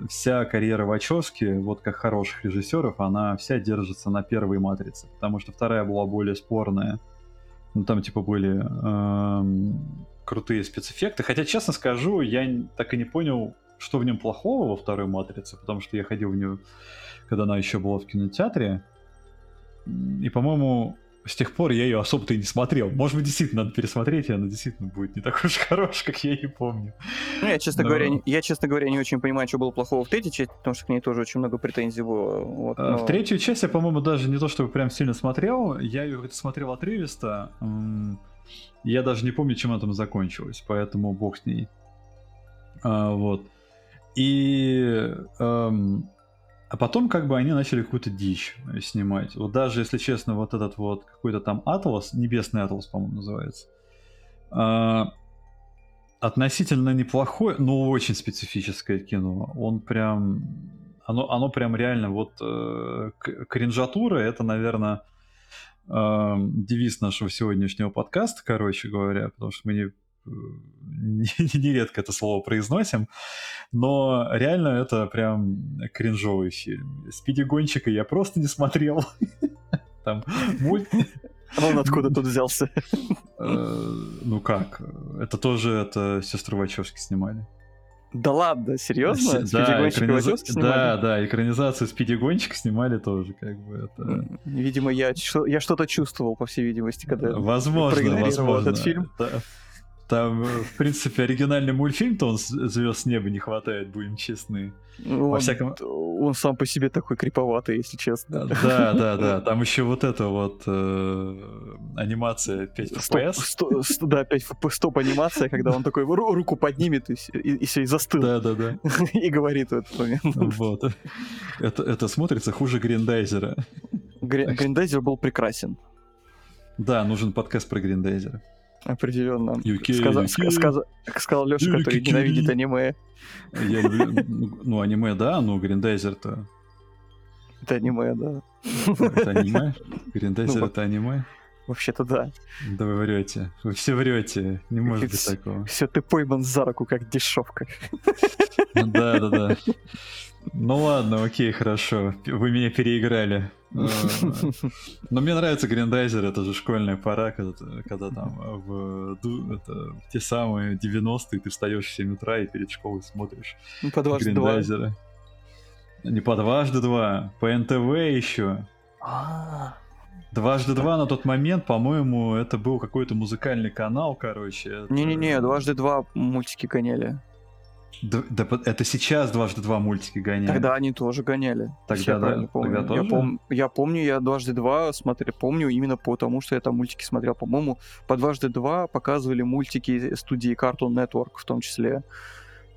вся карьера Вачовски, вот как хороших режиссеров, она вся держится на первой матрице, потому что вторая была более спорная. Ну, там, типа, были э, крутые спецэффекты. Хотя, честно скажу, я так и не понял, что в нем плохого во второй матрице, потому что я ходил в нее, когда она еще была в кинотеатре. И, по-моему, с тех пор я ее особо-то и не смотрел. Может быть, действительно надо пересмотреть, и она действительно будет не такой уж хорошей, как я ее помню. Ну, я, честно, Но... говоря, не, я, честно говоря, не очень понимаю, что было плохого в третьей части, потому что к ней тоже очень много претензий было. Вот, а, но... В третью часть я, по-моему, даже не то чтобы прям сильно смотрел. Я ее смотрел отрывисто. Я даже не помню, чем это закончилось, поэтому бог с ней. А, вот. И... Эм, а потом как бы они начали какую-то дичь снимать. Вот даже, если честно, вот этот вот какой-то там Атлас, Небесный Атлас, по-моему, называется, э, относительно неплохое, но очень специфическое кино. Он прям... Оно, оно прям реально вот... Э, кринжатура — это, наверное, э, девиз нашего сегодняшнего подкаста, короче говоря, потому что мы не нередко это слово произносим, но реально это прям кринжовый фильм. Спиди Гонщика я просто не смотрел. Там мульт... А он откуда тут взялся? Э, ну как? Это тоже это сестры Вачовски снимали. Да ладно, серьезно? Да, экраниз... да, да, экранизацию Спиди Гонщик снимали тоже, как бы это. Видимо, я, я что-то чувствовал, по всей видимости, когда возможно, возможно. этот фильм. Да. Там, в принципе, оригинальный мультфильм-то он звезд с неба не хватает, будем честны. Ну, Во он, всяком... он сам по себе такой криповатый, если честно. Да, да, да. Там еще вот эта вот э, анимация 5 FPS. Стоп, стоп, да, 5 FPS стоп анимация, когда он такой руку поднимет и, и, и все, и застыл. Да, да, да. и говорит в этот момент. Вот. Это, это смотрится хуже Гриндайзера. Гриндайзер был прекрасен. Да, нужен подкаст про Гриндайзера. Определенно. UK, Сказа- UK. Сказ- сказал Леша, UK, который ненавидит аниме. Я люблю, ну, аниме, да, но Гриндайзер-то... Это аниме, да. Это аниме? Гриндайзер ну, это аниме? Вообще-то да. Да вы врете. Вы все врете. Не может быть такого. Все, ты пойман за руку, как дешевка. Да, да, да. Ну ладно, окей, хорошо. Вы меня переиграли. Э, но мне нравится Гриндайзер, это же школьная пора, когда, когда там в это, те самые 90-е ты встаешь в 7 утра и перед школой смотришь ну, по. Не по дважды два, по НТВ еще. А. Дважды два на тот момент, по-моему, это был какой-то музыкальный канал, короче. Не-не-не, дважды два мультики гоняли. Да, да, это сейчас дважды два мультики гоняли. Тогда они тоже гоняли. Тогда, да, помню. тогда тоже? Я, пом- я помню, я дважды два смотрел, помню именно потому, что я там мультики смотрел. По-моему, по дважды два показывали мультики студии Cartoon Network в том числе.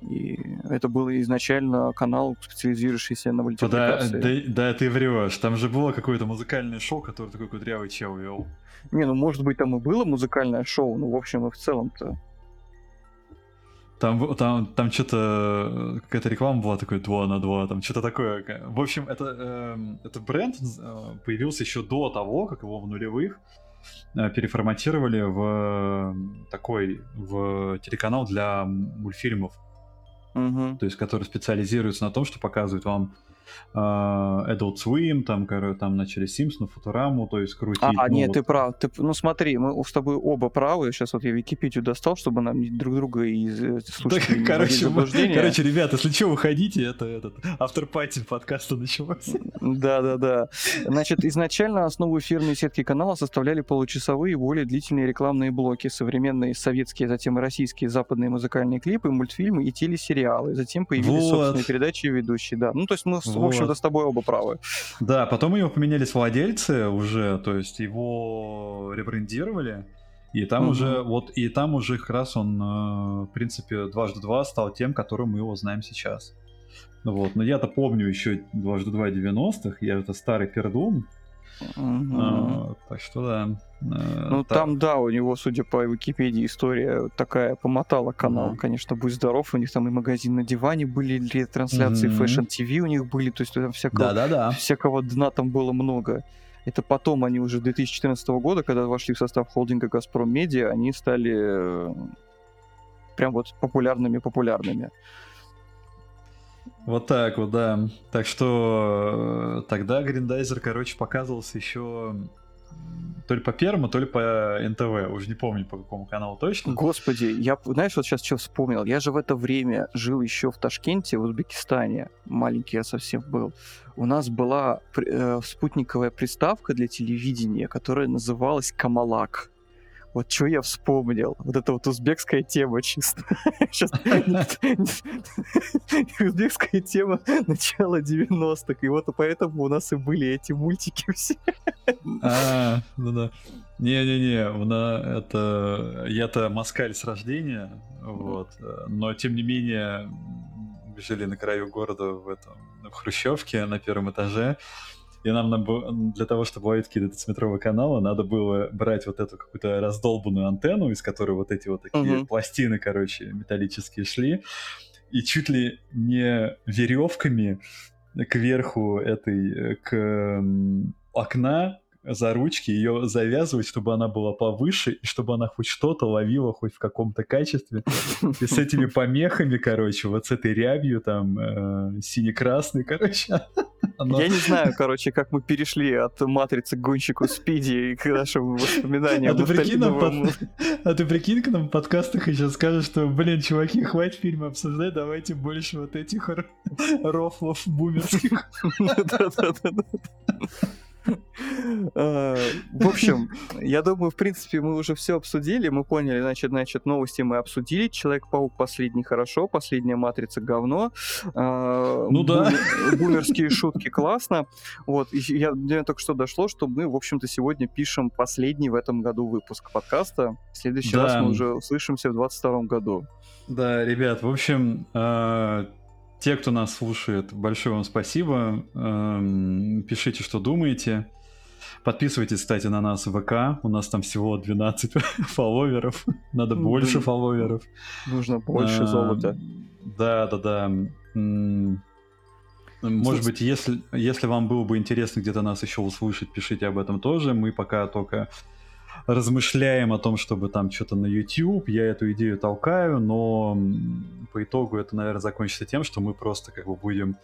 И это был изначально канал, специализирующийся на мультипликации. Да, да, да, ты врешь. Там же было какое-то музыкальное шоу, которое такой кудрявый чел вел. Не, ну может быть там и было музыкальное шоу, но в общем и в целом-то там, там, там что-то, э, какая-то реклама была такой 2 на 2, там что-то такое. В общем, это, э, это бренд э, появился еще до того, как его в нулевых э, переформатировали в такой, в телеканал для мультфильмов. Угу. То есть, который специализируется на том, что показывает вам Adult Swim, там, короче, там начали Симпсоны, Футураму, то есть крутить. А, ну, нет, вот... ты прав. Ты, ну смотри, мы с тобой оба правы. Сейчас вот я Википедию достал, чтобы нам друг друга из э, слушателей да, короче, мы, короче, ребята, если что, выходите, это этот автор-пати подкаста начался. Да-да-да. Значит, изначально основу эфирной сетки канала составляли получасовые, более длительные рекламные блоки, современные советские, затем и российские западные музыкальные клипы, мультфильмы и телесериалы. Затем появились вот. собственные передачи и ведущие. Да. Ну, то есть мы в общем-то, с тобой оба правы. Да, потом у него поменялись владельцы уже, то есть его ребрендировали. И там угу. уже, вот, и там уже как раз он, э, в принципе, дважды два стал тем, которым мы его знаем сейчас. Вот, но я-то помню еще дважды два 90-х, я это старый пердун, Угу. А, так что да. А, ну так. там, да, у него, судя по Википедии, история такая помотала канал. Угу. Конечно, будь здоров, у них там и магазин на диване были, трансляции угу. Fashion TV у них были, то есть там всякого, всякого дна там было много. Это потом они уже 2014 года, когда вошли в состав холдинга Газпром Медиа, они стали э, прям вот популярными-популярными. Вот так вот, да. Так что э, тогда Гриндайзер, короче, показывался еще то ли по Первому, то ли по НТВ. Уже не помню, по какому каналу точно. Господи, я, знаешь, вот сейчас что вспомнил? Я же в это время жил еще в Ташкенте, в Узбекистане. Маленький я совсем был. У нас была э, спутниковая приставка для телевидения, которая называлась Камалак. Вот что я вспомнил. Вот это вот узбекская тема чисто. Сейчас узбекская тема начала 90-х. И вот поэтому у нас и были эти мультики все. А, ну да. Не-не-не, это я-то москаль с рождения, вот. Но тем не менее жили на краю города в этом в Хрущевке на первом этаже. И нам для того, чтобы ловить какие-то дециметровые каналы, надо было брать вот эту какую-то раздолбанную антенну, из которой вот эти вот такие uh-huh. пластины, короче, металлические шли. И чуть ли не веревками кверху этой, к окна за ручки, ее завязывать, чтобы она была повыше, и чтобы она хоть что-то ловила, хоть в каком-то качестве. И с этими помехами, короче, вот с этой рябью там э, сине-красный, короче. Оно... Я не знаю, короче, как мы перешли от матрицы к гонщику Спиди к нашим воспоминаниям. А ты, прикинь, нам под... а ты прикинь, к нам в подкастах еще скажешь, что, блин, чуваки, хватит фильмы обсуждать, давайте больше вот этих рофлов бумерских. А, в общем, я думаю, в принципе, мы уже все обсудили. Мы поняли, значит, значит, новости мы обсудили. Человек-паук последний хорошо, последняя матрица говно. А, ну да. Бумерские шутки классно. Вот, я, мне только что дошло, что мы, в общем-то, сегодня пишем последний в этом году выпуск подкаста. В следующий раз мы уже услышимся в 22 году. Да, ребят, в общем, а, те, кто нас слушает, большое вам спасибо. Эм, пишите, что думаете. Подписывайтесь, кстати, на нас в ВК. У нас там всего 12 фолловеров. Надо больше фолловеров. Нужно больше эм, золота. Да, да, да. Может быть, если, если вам было бы интересно где-то нас еще услышать, пишите об этом тоже. Мы пока только размышляем о том, чтобы там что-то на YouTube. Я эту идею толкаю, но по итогу это, наверное, закончится тем, что мы просто как бы будем...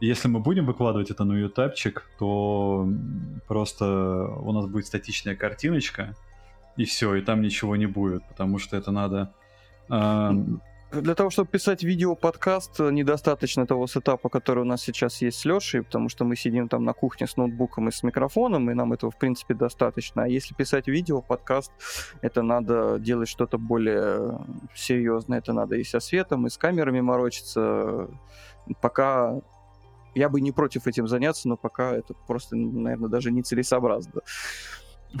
Если мы будем выкладывать это на ютубчик, то просто у нас будет статичная картиночка, и все, и там ничего не будет, потому что это надо... Э, для того, чтобы писать видео-подкаст, э, недостаточно того сетапа, который у нас сейчас есть с Лешей, потому что мы сидим там на кухне с ноутбуком и с микрофоном, и нам этого, в принципе, достаточно. А если писать видео-подкаст, это надо делать что-то более серьезное. Это надо и со светом, и с камерами морочиться. Пока я бы не против этим заняться, но пока это просто, наверное, даже нецелесообразно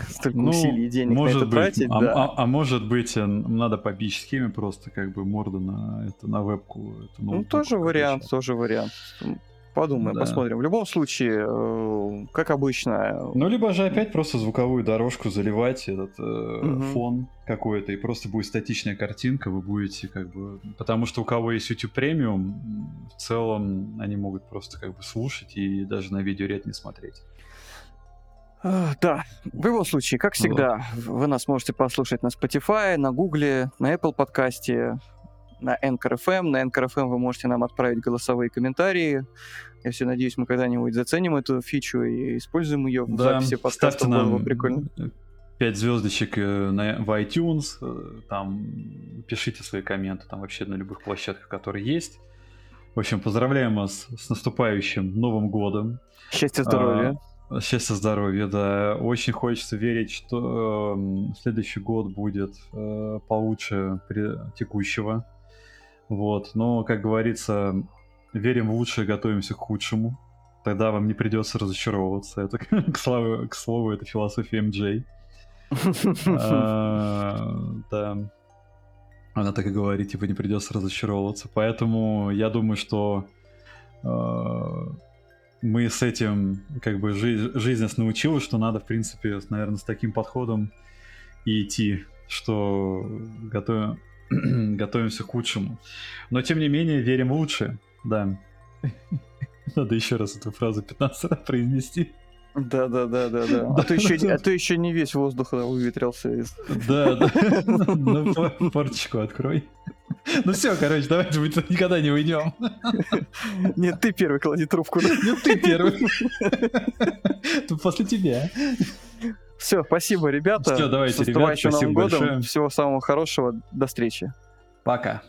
столько ну, усилий и денег может на это быть. тратить. А, да. а, а может быть, э, надо побить схеме просто как бы морду на, это, на вебку. Это ну, тоже вариант, тоже вариант. Подумаем, да. посмотрим. В любом случае, э, как обычно. Ну, либо же опять просто звуковую дорожку заливать, этот э, угу. фон какой-то, и просто будет статичная картинка, вы будете как бы... Потому что у кого есть YouTube премиум, в целом они могут просто как бы слушать и даже на видеоряд не смотреть. Да, в любом случае, как всегда, вот. вы нас можете послушать на Spotify, на Google, на Apple подкасте, на Anchor FM. На Anchor FM вы можете нам отправить голосовые комментарии. Я все надеюсь, мы когда-нибудь заценим эту фичу и используем ее в да, записи подкаста. Ставьте нам прикольно. 5 звездочек э, на, в iTunes, э, там пишите свои комменты, там вообще на любых площадках, которые есть. В общем, поздравляем вас с наступающим Новым годом. Счастья, здоровья. А, Счастья, здоровья, да. Очень хочется верить, что э, следующий год будет э, получше текущего. Вот. Но, как говорится, верим в лучшее, готовимся к худшему. Тогда вам не придется разочаровываться. Это, к, слову, к слову, это философия МД. А, да. Она так и говорит, типа, не придется разочаровываться. Поэтому я думаю, что э, мы с этим, как бы, жизнь, жизнь нас научила, что надо, в принципе, наверное, с таким подходом и идти, что готовим, готовимся к худшему. Но, тем не менее, верим в лучшее, да. Надо еще раз эту фразу 15 раз произнести. Да, да, да, да, да. А то еще, а то еще не весь воздух выветрился из. Да, да. Ну, форточку открой. Ну все, короче, давайте мы никогда не уйдем. Нет, ты первый клади трубку. Нет, ты первый. После тебя. Все, спасибо, ребята. Все, давайте, ребята, спасибо Новым годом. Всего самого хорошего. До встречи. Пока.